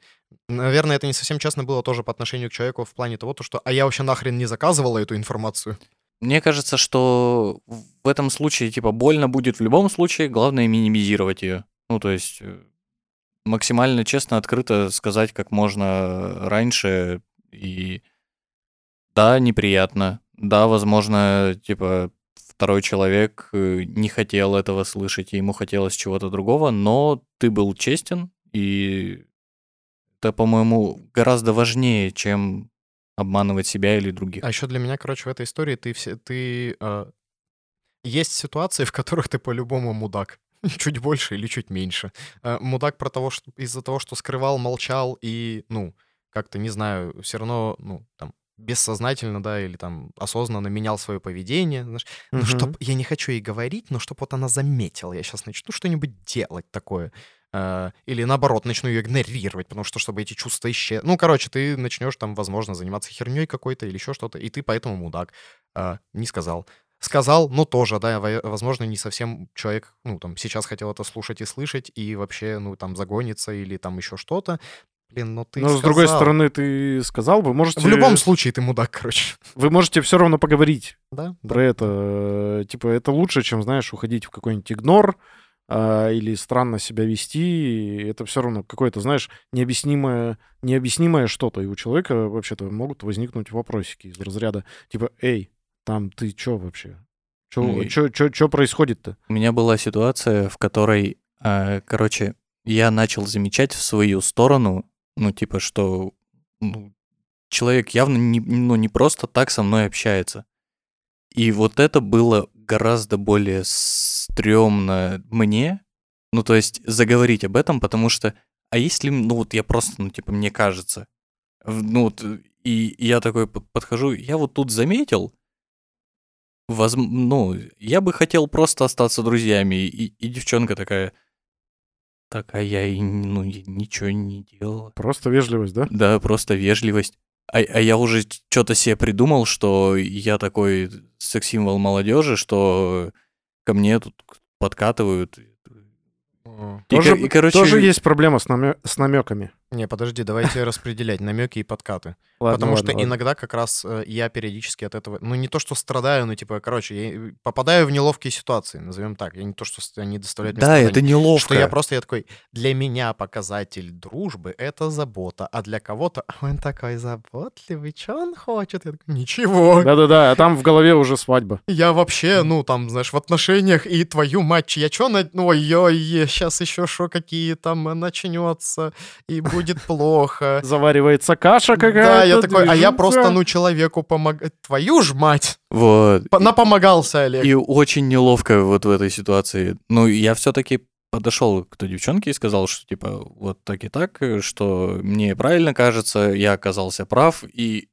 Наверное, это не совсем честно было тоже по отношению к человеку в плане того, то, что «а я вообще нахрен не заказывала эту информацию». Мне кажется, что в этом случае, типа, больно будет в любом случае, главное минимизировать ее. Ну, то есть э, максимально честно, открыто сказать как можно раньше. И да, неприятно. Да, возможно, типа, второй человек э, не хотел этого слышать, и ему хотелось чего-то другого, но ты был честен, и это, по-моему, гораздо важнее, чем обманывать себя или других. А еще для меня, короче, в этой истории ты все, ты э, есть ситуации, в которых ты по-любому мудак. Чуть больше или чуть меньше. Э, мудак про того, что из-за того, что скрывал, молчал и, ну, как-то, не знаю, все равно, ну, там, бессознательно, да, или там осознанно менял свое поведение, знаешь, ну, угу. чтоб, я не хочу ей говорить, но чтобы вот она заметила, я сейчас начну что-нибудь делать такое. Э, или наоборот, начну ее игнорировать, потому что, чтобы эти чувства исчезли. Ну, короче, ты начнешь там, возможно, заниматься херней какой-то или еще что-то, и ты поэтому мудак. Э, не сказал. Сказал, ну, тоже, да, возможно, не совсем человек, ну, там, сейчас хотел это слушать и слышать, и вообще, ну, там, загонится или там еще что-то. Блин, ну ты Но, сказал. с другой стороны, ты сказал, вы можете... В любом случае ты мудак, короче. Вы можете все равно поговорить да, про да. это. Типа, это лучше, чем, знаешь, уходить в какой-нибудь игнор, а, или странно себя вести, это все равно какое-то, знаешь, необъяснимое, необъяснимое что-то. И у человека вообще-то могут возникнуть вопросики из разряда, типа, эй, там ты чё вообще? Чё, ну, чё, чё, чё происходит-то? У меня была ситуация, в которой, э, короче, я начал замечать в свою сторону, ну, типа, что ну, человек явно не, ну, не просто так со мной общается. И вот это было гораздо более стрёмно мне, ну, то есть заговорить об этом, потому что, а если, ну, вот я просто, ну, типа, мне кажется, ну, вот, и, и я такой подхожу, я вот тут заметил, возм- ну, я бы хотел просто остаться друзьями, и, и девчонка такая, так, а я и, ну, ничего не делала. Просто вежливость, да? Да, просто вежливость. А, а я уже что-то себе придумал, что я такой секс-символ молодежи, что ко мне тут подкатывают. И, Тоже, ко- и, короче, тоже есть проблема с, намё- с намеками. Не, подожди, давайте распределять намеки и подкаты. Ладно, Потому ладно, что ладно. иногда как раз э, я периодически от этого, ну не то что страдаю, но типа, короче, я э, попадаю в неловкие ситуации, назовем так. Я не то, что они доставляют мне Да, страдания. это неловко. Что я просто, я такой, для меня показатель дружбы — это забота, а для кого-то он такой заботливый, что он хочет? Я такой, ничего, Да-да-да, а там в голове уже свадьба. я вообще, ну, там, знаешь, в отношениях, и твою мать, я чё, на... ну, ой-ой, сейчас еще шо какие там начнется, и будет плохо. Заваривается каша какая-то. Да, я такой, а я просто, ну, человеку помогаю. Твою ж мать! Вот. По- Напомогался, Олег. И очень неловко вот в этой ситуации. Ну, я все-таки подошел к той девчонке и сказал, что типа вот так и так, что мне правильно кажется, я оказался прав, и...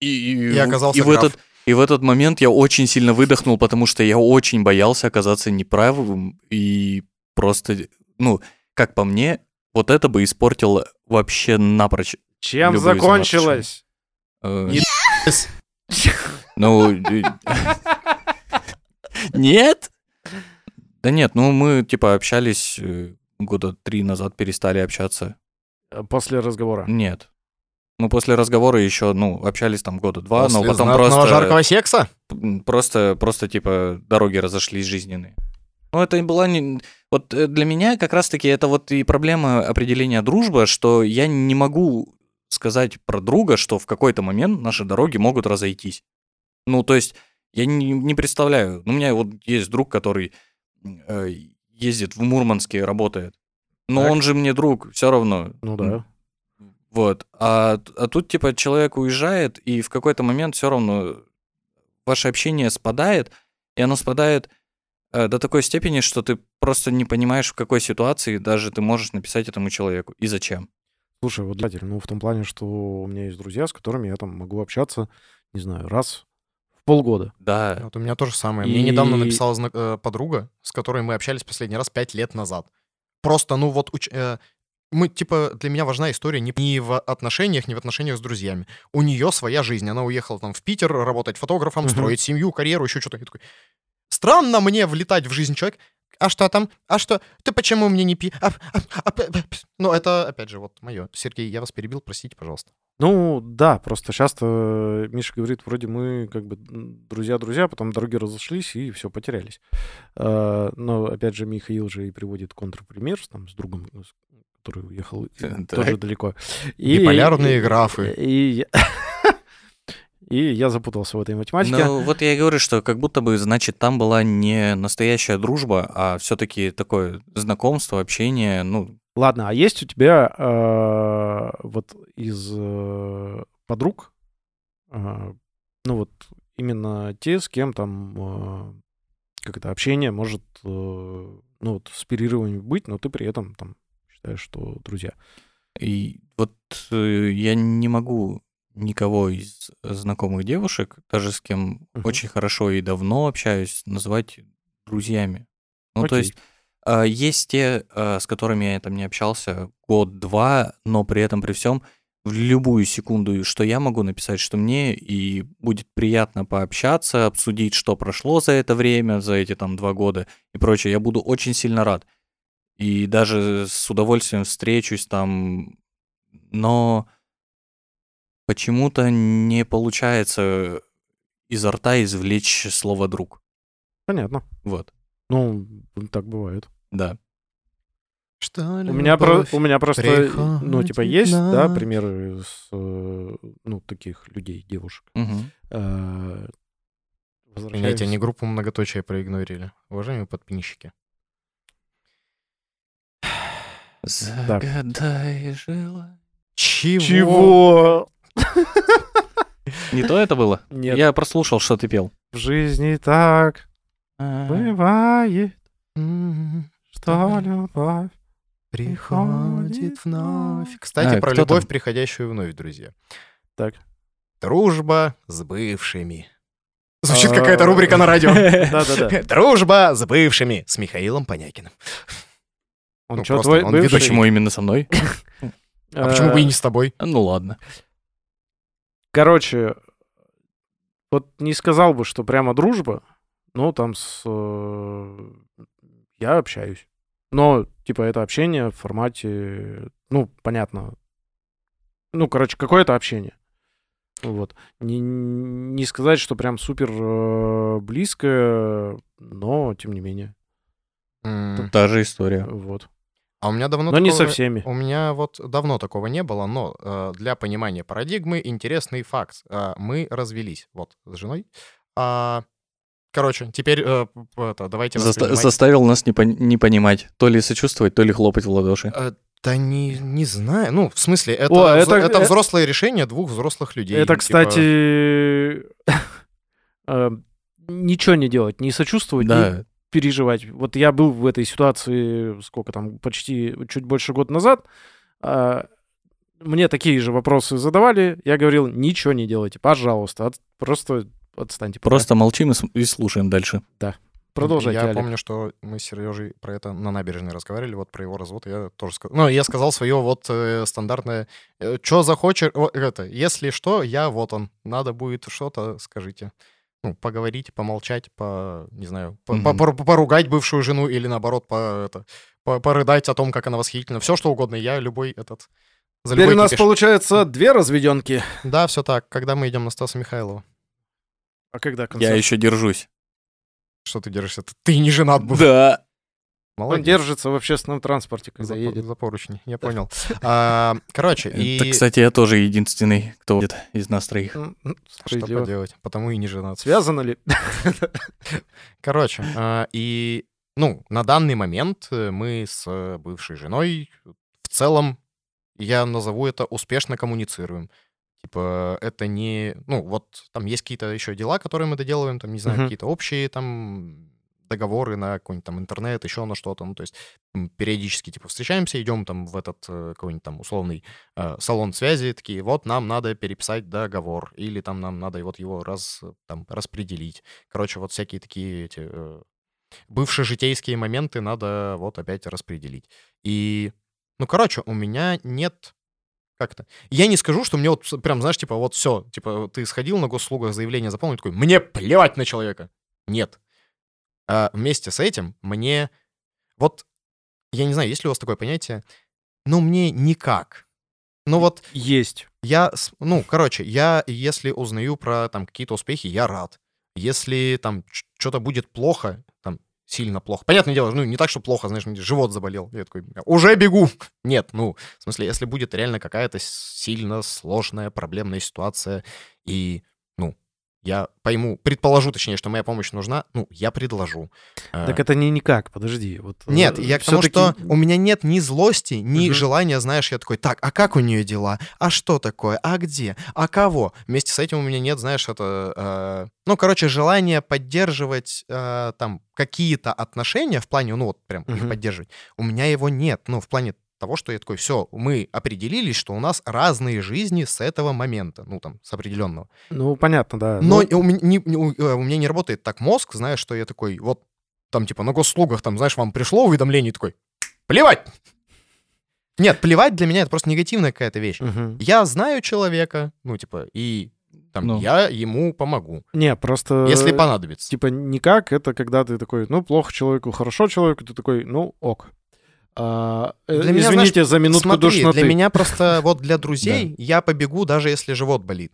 И, и, И оказался и в прав. этот и в этот момент я очень сильно выдохнул, потому что я очень боялся оказаться неправым и просто, ну, как по мне, вот это бы испортило вообще напрочь. Чем закончилось? э. Ну, нет? Да нет, ну мы типа общались э, года три назад, перестали общаться. После разговора. Нет. Ну, после разговора еще, ну, общались там года два, но После потом знатного просто, жаркого секса? просто, просто, типа, дороги разошлись жизненные. Ну, это и была не... Вот э, для меня как раз-таки это вот и проблема определения дружбы, что я не могу сказать про друга, что в какой-то момент наши дороги могут разойтись. Ну, то есть я не, не представляю. Ну, у меня вот есть друг, который э, ездит в Мурманске, работает. Но Так. он же мне друг, все равно. Ну да. Вот. А, а тут, типа, человек уезжает, и в какой-то момент все равно ваше общение спадает, и оно спадает до такой степени, что ты просто не понимаешь, в какой ситуации даже ты можешь написать этому человеку и зачем. Слушай, вот для ну в том плане, что у меня есть друзья, с которыми я там могу общаться, не знаю, раз в полгода. Да. Вот у меня то же самое. Мне И- недавно написала зна- э, подруга, с которой мы общались последний раз пять лет назад. Просто, ну вот, уч- э, мы, типа, для меня важна история не, не в отношениях, не в отношениях с друзьями. У нее своя жизнь. Она уехала там в Питер работать фотографом, строить семью, карьеру, еще что-то. Я такой, Странно мне влетать в жизнь человека. А что там? А что? Ты почему мне не пи... а- а- а- п- Ну, это, опять же, вот мое. Сергей, я вас перебил, простите, пожалуйста. Ну, да, просто часто Миша говорит, вроде мы как бы друзья-друзья, потом дороги разошлись и все, потерялись. А, Но, опять же, Михаил же и приводит контрпример с, там, с другом, с- который уехал э, Так. тоже далеко. И- Биполярные и- графы. И, я- и я запутался в этой математике. Ну, вот я и говорю, что как будто бы, значит, там была не настоящая дружба, а все-таки такое знакомство, общение, ну, Ладно, а есть у тебя э, вот из э, подруг, э, ну вот именно те, с кем там э, как это общение может, э, ну вот с перерывами быть, но ты при этом там считаешь, что друзья. И вот э, я не могу никого из знакомых девушек, даже с кем Мгм. очень хорошо и давно общаюсь, назвать друзьями. Ну, то Окей. есть а, есть те, а, с которыми я там не общался год-два, но при этом при всем в любую секунду, что я могу написать, что мне, и будет приятно пообщаться, обсудить, что прошло за это время, за эти там два года и прочее, я буду очень сильно рад. И даже с удовольствием встречусь там, но почему-то не получается изо рта извлечь слово «друг». Понятно. Вот, Ну, так бывает. да. Что У меня, про- у меня просто, ну, типа, есть, да, ночь. примеры с, э, ну, таких людей, девушек. Э, Извините, они группу многоточия проигнорили. Уважаемые подписчики. Загадай желание. Чего? Чего? Не то это было? Нет. Я прослушал, что ты пел. В жизни так А, бывает, М, что любовь. Приходит вновь. Кстати, А, про любовь, там? приходящую вновь, друзья. Так. Дружба с бывшими. Звучит А, какая-то рубрика на радио. Да-да-да. Дружба с бывшими с Михаилом Понякиным. Он Ну, что, просто твой он бывший? Почему именно со мной? А почему бы и не с тобой? Ну ладно. Короче, вот не сказал бы, что прямо дружба, но там с... э, Я общаюсь. Но, типа, это общение в формате, ну, понятно. Ну, короче, какое-то общение. Вот. Не, не сказать, что прям супер э, близкое, но тем не менее. М, Та же история. Вот. А у меня давно но не со такого- всеми. У меня вот давно такого не было, но э, для понимания парадигмы интересный факт. Э, мы развелись вот с женой. А, короче, теперь э, это, давайте Заста- воспринимать- Заставил нас не, пон- не понимать, то ли сочувствовать, то ли хлопать в ладоши. Э, Да не, не знаю. Ну, в смысле, это, О, вз- это- это, э- взрослое решение двух взрослых людей. Это, Типа, кстати, э, ничего не делать, не сочувствовать, Да, переживать. Вот я был в этой ситуации, сколько там, почти чуть больше года назад. а, Мне такие же вопросы задавали. Я говорил, ничего не делайте, пожалуйста, от- просто отстаньте. пока». просто молчим и, с- и слушаем дальше. продолжайте, Я Олег. помню, что мы с Сережей про это на набережной разговаривали, вот про его развод. Я тоже сказал. Ну, я сказал свое вот э, стандартное. Что захочешь, о, это, если что, я вот он. Надо будет что-то, скажите. Ну, поговорить, помолчать, по, не знаю, по- по- Мгм. пору- поругать бывшую жену или наоборот, по, это, по- порыдать о том, как она восхитительна. Все, что угодно. Я любой этот... За Теперь любой у нас кипиш. получается две разведенки. Да, все так. Когда мы идем на Стаса Михайлова? А когда Я концерт? еще держусь. Что ты держишься? Ты не женат был. Да. Он Молодец. держится в общественном транспорте, когда За, едет. за поручни, я понял. А, короче, и Это, кстати, я тоже единственный, кто водит из нас троих. М, м, что справедливо. поделать? Потому и не женат. Связано ли? Короче, а, и, ну, на данный момент э, мы с бывшей женой в целом, я назову это, успешно коммуницируем. Типа, это не... Ну, вот там есть какие-то еще дела, которые мы доделываем, там, не знаю, Мгм. какие-то общие там договоры на какой-нибудь там интернет, еще на что-то. Ну, то есть периодически, типа, встречаемся, идем там в этот э, какой-нибудь там условный э, салон связи, такие, вот нам надо переписать договор, или там нам надо вот его раз, там, распределить. Короче, вот всякие такие эти э, бывшие житейские моменты надо вот опять распределить. И, ну, короче, у меня нет как-то. Я не скажу, что мне вот прям, знаешь, типа, вот все, типа, ты сходил на госуслугах, заявление заполнил, такой, мне плевать на человека. Нет. А вместе с этим мне, вот, я не знаю, есть ли у вас такое понятие, но мне никак. Ну вот, Есть. я, ну, короче, я, если узнаю про там какие-то успехи, я рад. Если там что-то будет плохо, там, сильно плохо. Понятное дело, ну, не так, что плохо, знаешь, живот заболел. Я такой, уже бегу. Нет, ну, в смысле, если будет реально какая-то сильно сложная проблемная ситуация, и, ну, я пойму, предположу, точнее, что моя помощь нужна, ну, я предложу. Э, Так это не никак, подожди. Вот, нет, э, я к тому, что у меня нет ни злости, ни Мгм. желания, знаешь, я такой, так, а как у нее дела? А что такое? А где? А кого? Вместе с этим у меня нет, знаешь, это... э, ну, короче, желания поддерживать э, там какие-то отношения в плане, ну, вот прям их Мгм. поддерживать. У меня его нет. Ну, в плане того, что я такой, все, мы определились, что у нас разные жизни с этого момента, ну, там, с определенного. Ну, понятно, да. Но Ну, у, меня не, у- э, у меня не работает так мозг, знаешь, что я такой, вот там типа на госслугах, там, знаешь, вам пришло уведомление, такой, плевать! Нет, плевать для меня это просто негативная какая-то вещь. мгм. Я знаю человека, ну, типа, и там Ну. я ему помогу, Не, просто... если понадобится. Типа никак, это когда ты такой, ну, плохо человеку, хорошо человеку, ты такой, ну, ок. А, э, Для меня, извините за минутку Смотри, душноты. для меня просто вот для друзей я побегу, даже если живот болит.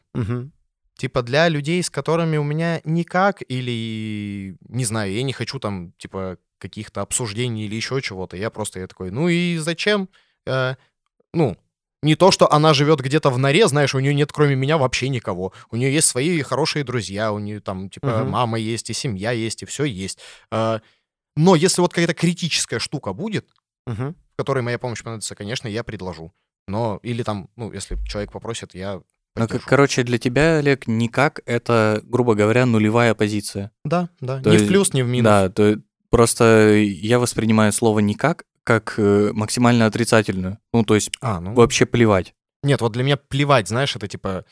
Типа для людей, с которыми у меня никак, или, не знаю, я не хочу там, типа, каких-то обсуждений или еще чего-то. Я просто я такой, ну и зачем? Э, ну, не то, что она живет где-то в норе, знаешь, у нее нет кроме меня вообще никого. У нее есть свои хорошие друзья, у нее там, типа, мама есть, и семья есть, и все есть. Э, но если вот какая-то критическая штука будет, Мгм. в которой моя помощь понадобится, конечно, я предложу. Но, или там, ну, если человек попросит, я Ну, к- поддержу. короче, для тебя, Олег, никак это, грубо говоря, нулевая позиция. Да, да. То ни есть- в плюс, ни в минус. Да, то просто я воспринимаю слово никак как э, максимально отрицательную. Ну, то есть А, ну... вообще плевать. Нет, вот для меня плевать, знаешь, это типа...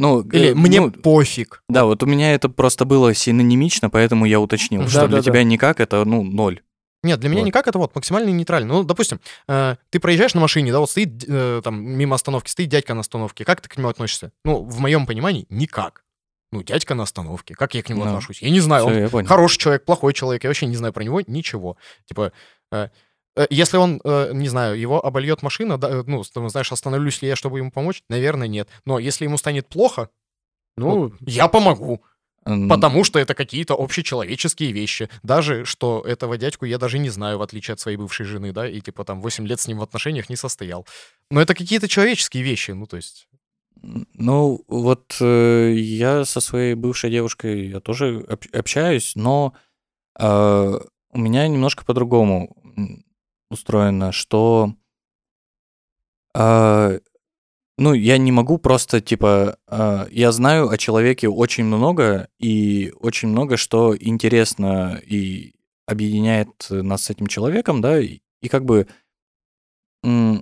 Ну, Или э, мне ну, пофиг. Да, вот у меня это просто было синонимично, поэтому я уточнил, Да, что да, для да. тебя никак это, ну, ноль. Нет, для меня Вот. никак это вот максимально нейтрально. Ну, допустим, э, ты проезжаешь на машине, да, вот стоит э, там мимо остановки, стоит дядька на остановке. Как ты к нему относишься? Ну, в моем понимании, никак. Ну, дядька на остановке. Как я к нему Ну, отношусь? Я не знаю. Всё, он хороший человек, плохой человек. Я вообще не знаю про него ничего. Типа, э, э, если он, э, не знаю, его обольет машина, да, э, ну, знаешь, остановлюсь ли я, чтобы ему помочь? Наверное, нет. Но если ему станет плохо, Ну, я помогу. Потому что это какие-то общечеловеческие вещи. Даже что этого дядьку я даже не знаю, в отличие от своей бывшей жены, да, и типа там 8 лет с ним в отношениях не состоял. Но это какие-то человеческие вещи, ну то есть... Ну, вот э, я со своей бывшей девушкой я тоже об- общаюсь, но э, у меня немножко по-другому устроено, что э, ну, я не могу просто, типа, э, я знаю о человеке очень много, и очень много, что интересно и объединяет нас с этим человеком, да, и, и как бы не,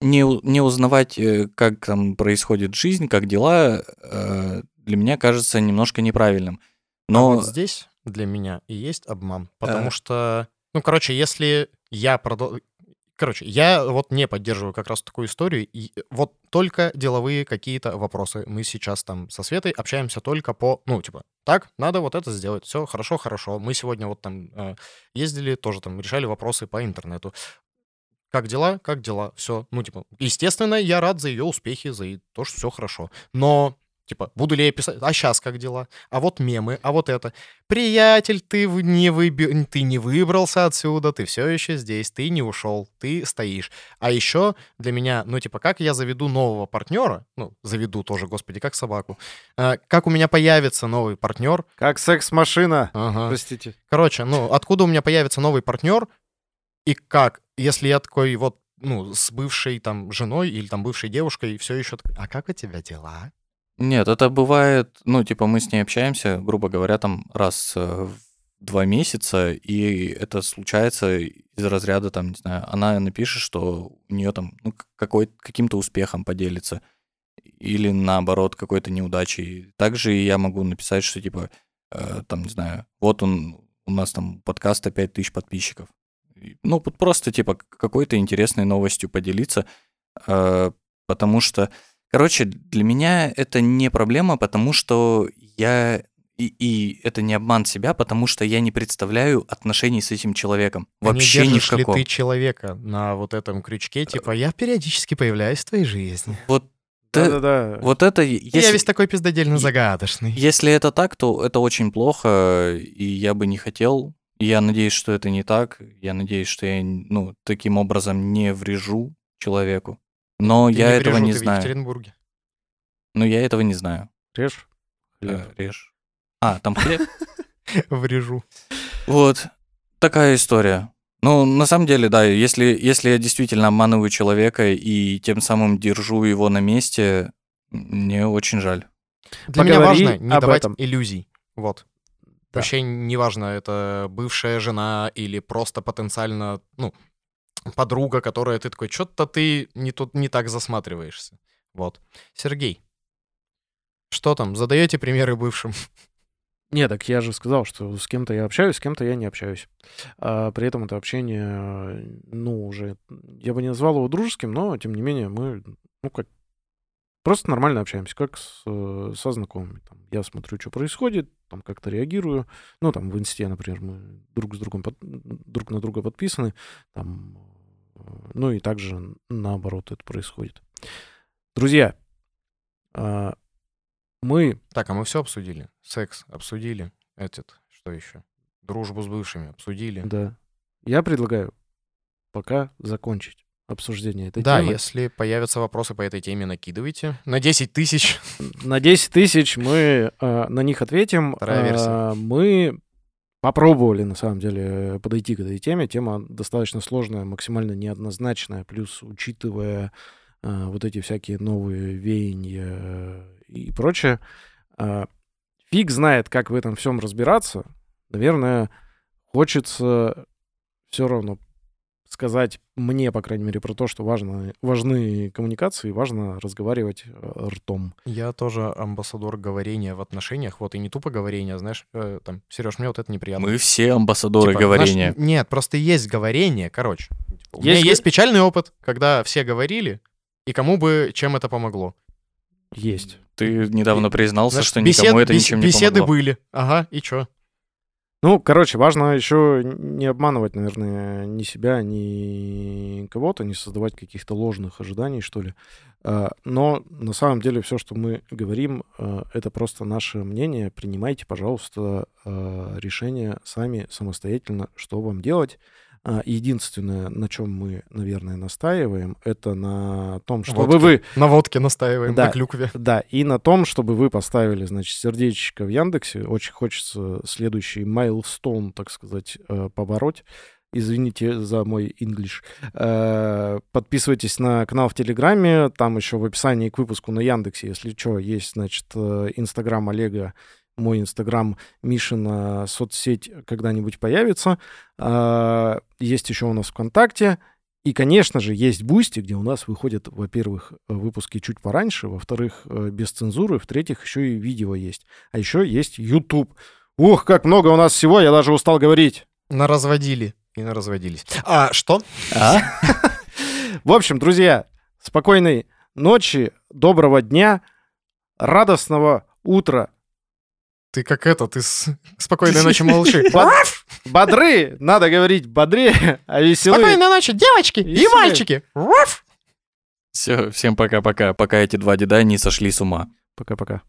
не узнавать, э, как там происходит жизнь, как дела, э, для меня кажется немножко неправильным. А Но вот здесь для меня и есть обман. Потому Э. что, ну, короче, если я продал... Короче, я вот не поддерживаю как раз такую историю. И вот только деловые какие-то вопросы. Мы сейчас там со Светой общаемся только по, ну, типа, так, надо вот это сделать. Все, хорошо, хорошо. Мы сегодня вот там э, ездили, тоже там решали вопросы по интернету. Как дела? Как дела? Все. Ну, типа, естественно, я рад за ее успехи, за то, что все хорошо. Но, типа, буду ли я писать? А сейчас как дела? А вот мемы, а вот это. Приятель, ты не, выби... ты не выбрался отсюда, ты все еще здесь, ты не ушел, ты стоишь. А еще для меня, ну, типа, как я заведу нового партнера, ну, заведу тоже, господи, как собаку, э, как у меня появится новый партнер, как секс-машина. ага. Простите. Короче, ну, откуда у меня появится новый партнер, и как, если я такой вот, ну, с бывшей там женой или там бывшей девушкой все еще... А как у тебя дела? Нет, это бывает, ну, типа, мы с ней общаемся, грубо говоря, там раз э, в два месяца, и это случается из разряда, там, не знаю, она напишет, что у нее там, ну, какой, каким-то успехом поделится, или наоборот, какой-то неудачей. Также я могу написать, что, типа, э, там, не знаю, вот он, у нас там подкаста 5000 подписчиков. Ну, просто, типа, какой-то интересной новостью поделиться, э, потому что Короче, для меня это не проблема, потому что я... И, и это не обман себя, потому что я не представляю отношений с этим человеком. А не Вообще ни в ли ты человека на вот этом крючке, типа, я периодически появляюсь в твоей жизни. Вот, э, Да-да-да. вот это... Я Если, весь такой пиздодельно загадочный. если это так, то это очень плохо, и я бы не хотел. Я надеюсь, что это не так. Я надеюсь, что я ну, таким образом не врежу человеку. Но Ты я не этого не ты в знаю. Екатеринбурге. Но я этого не знаю. Режь хлеб. Э, Режь. А, там хлеб? Врежу. Вот такая история. Ну, на самом деле, да, если, если я действительно обманываю человека и тем самым держу его на месте, мне очень жаль. Для меня Поговори важно не давать этом. иллюзий. Вот. Да. Вообще не важно, это бывшая жена или просто потенциально, ну, подруга, которая ты такой, что-то ты не, тут, не так засматриваешься. Вот. Сергей, что там, задаете примеры бывшим? Не, так я же сказал, что с кем-то я общаюсь, с кем-то я не общаюсь. А при этом это общение, ну, уже, я бы не назвал его дружеским, но, тем не менее, мы, ну, как, просто нормально общаемся, как с, э, со знакомыми. Там, я смотрю, что происходит, там как-то реагирую. Ну, там в инсте, например, мы друг с другом, под- друг на друга подписаны. Там, э, ну, и также наоборот это происходит. Друзья, а, мы Так, а мы все обсудили. Секс обсудили. Этот, что еще? Дружбу с бывшими обсудили. Да. Я предлагаю пока закончить обсуждение этой Да, темы. если появятся вопросы по этой теме, накидывайте. На 10 тысяч. На 10 тысяч мы э, на них ответим. Вторая версия. А, мы попробовали, на самом деле, подойти к этой теме. Тема достаточно сложная, максимально неоднозначная. Плюс, учитывая э, вот эти всякие новые веяния э, и прочее, э, фиг знает, как в этом всем разбираться. Наверное, хочется все равно сказать мне, по крайней мере, про то, что важно, важны коммуникации, важно разговаривать э, ртом. Я тоже амбассадор говорения в отношениях, вот, и не тупо говорения, знаешь, э, там, Сереж, мне вот это неприятно. Мы все амбассадоры Типа, говорения. наш- нет, просто есть говорение, короче. Типа, У Есть меня есть печальный опыт, когда все говорили, и кому бы чем это помогло. Есть. Ты недавно признался, Знаешь, что бесед- никому это бес- ничем не Беседы помогло. были. Ага, и чё? Ну, короче, важно еще не обманывать, наверное, ни себя, ни кого-то, не создавать каких-то ложных ожиданий, что ли. А, Но на самом деле все, что мы говорим, а, это просто наше мнение. Принимайте, пожалуйста, а, решение сами самостоятельно, что вам делать. А, Единственное, на чем мы, наверное, настаиваем, это на том, чтобы Водка. вы На водке настаиваем, Да. на клюкве. да, и на том, чтобы вы поставили, значит, сердечко в Яндексе. Очень хочется следующий майлстоун, так сказать, э, побороть. Извините за мой English. Э, Подписывайтесь на канал в Телеграме. Там еще в описании к выпуску на Яндексе, если что, есть, значит, э, Инстаграм Олега, мой Инстаграм, Мишина соцсеть когда-нибудь появится. А, Есть еще у нас ВКонтакте. И, конечно же, есть Бусти, где у нас выходят, во-первых, выпуски чуть пораньше, во-вторых, э, без цензуры, в-третьих, еще и видео есть. А еще есть YouTube. Ух, как много у нас всего, я даже устал говорить. Наразводили и наразводились. А что? А? В общем, друзья, спокойной ночи, доброго дня, радостного утра. Ты как это, ты с... спокойной ночи, малыши. Бод- Бодры, надо говорить бодрее, а веселые. Спокойной ночи, девочки и мальчики. Все, всем пока-пока, пока эти два деда не сошли с ума. Пока-пока.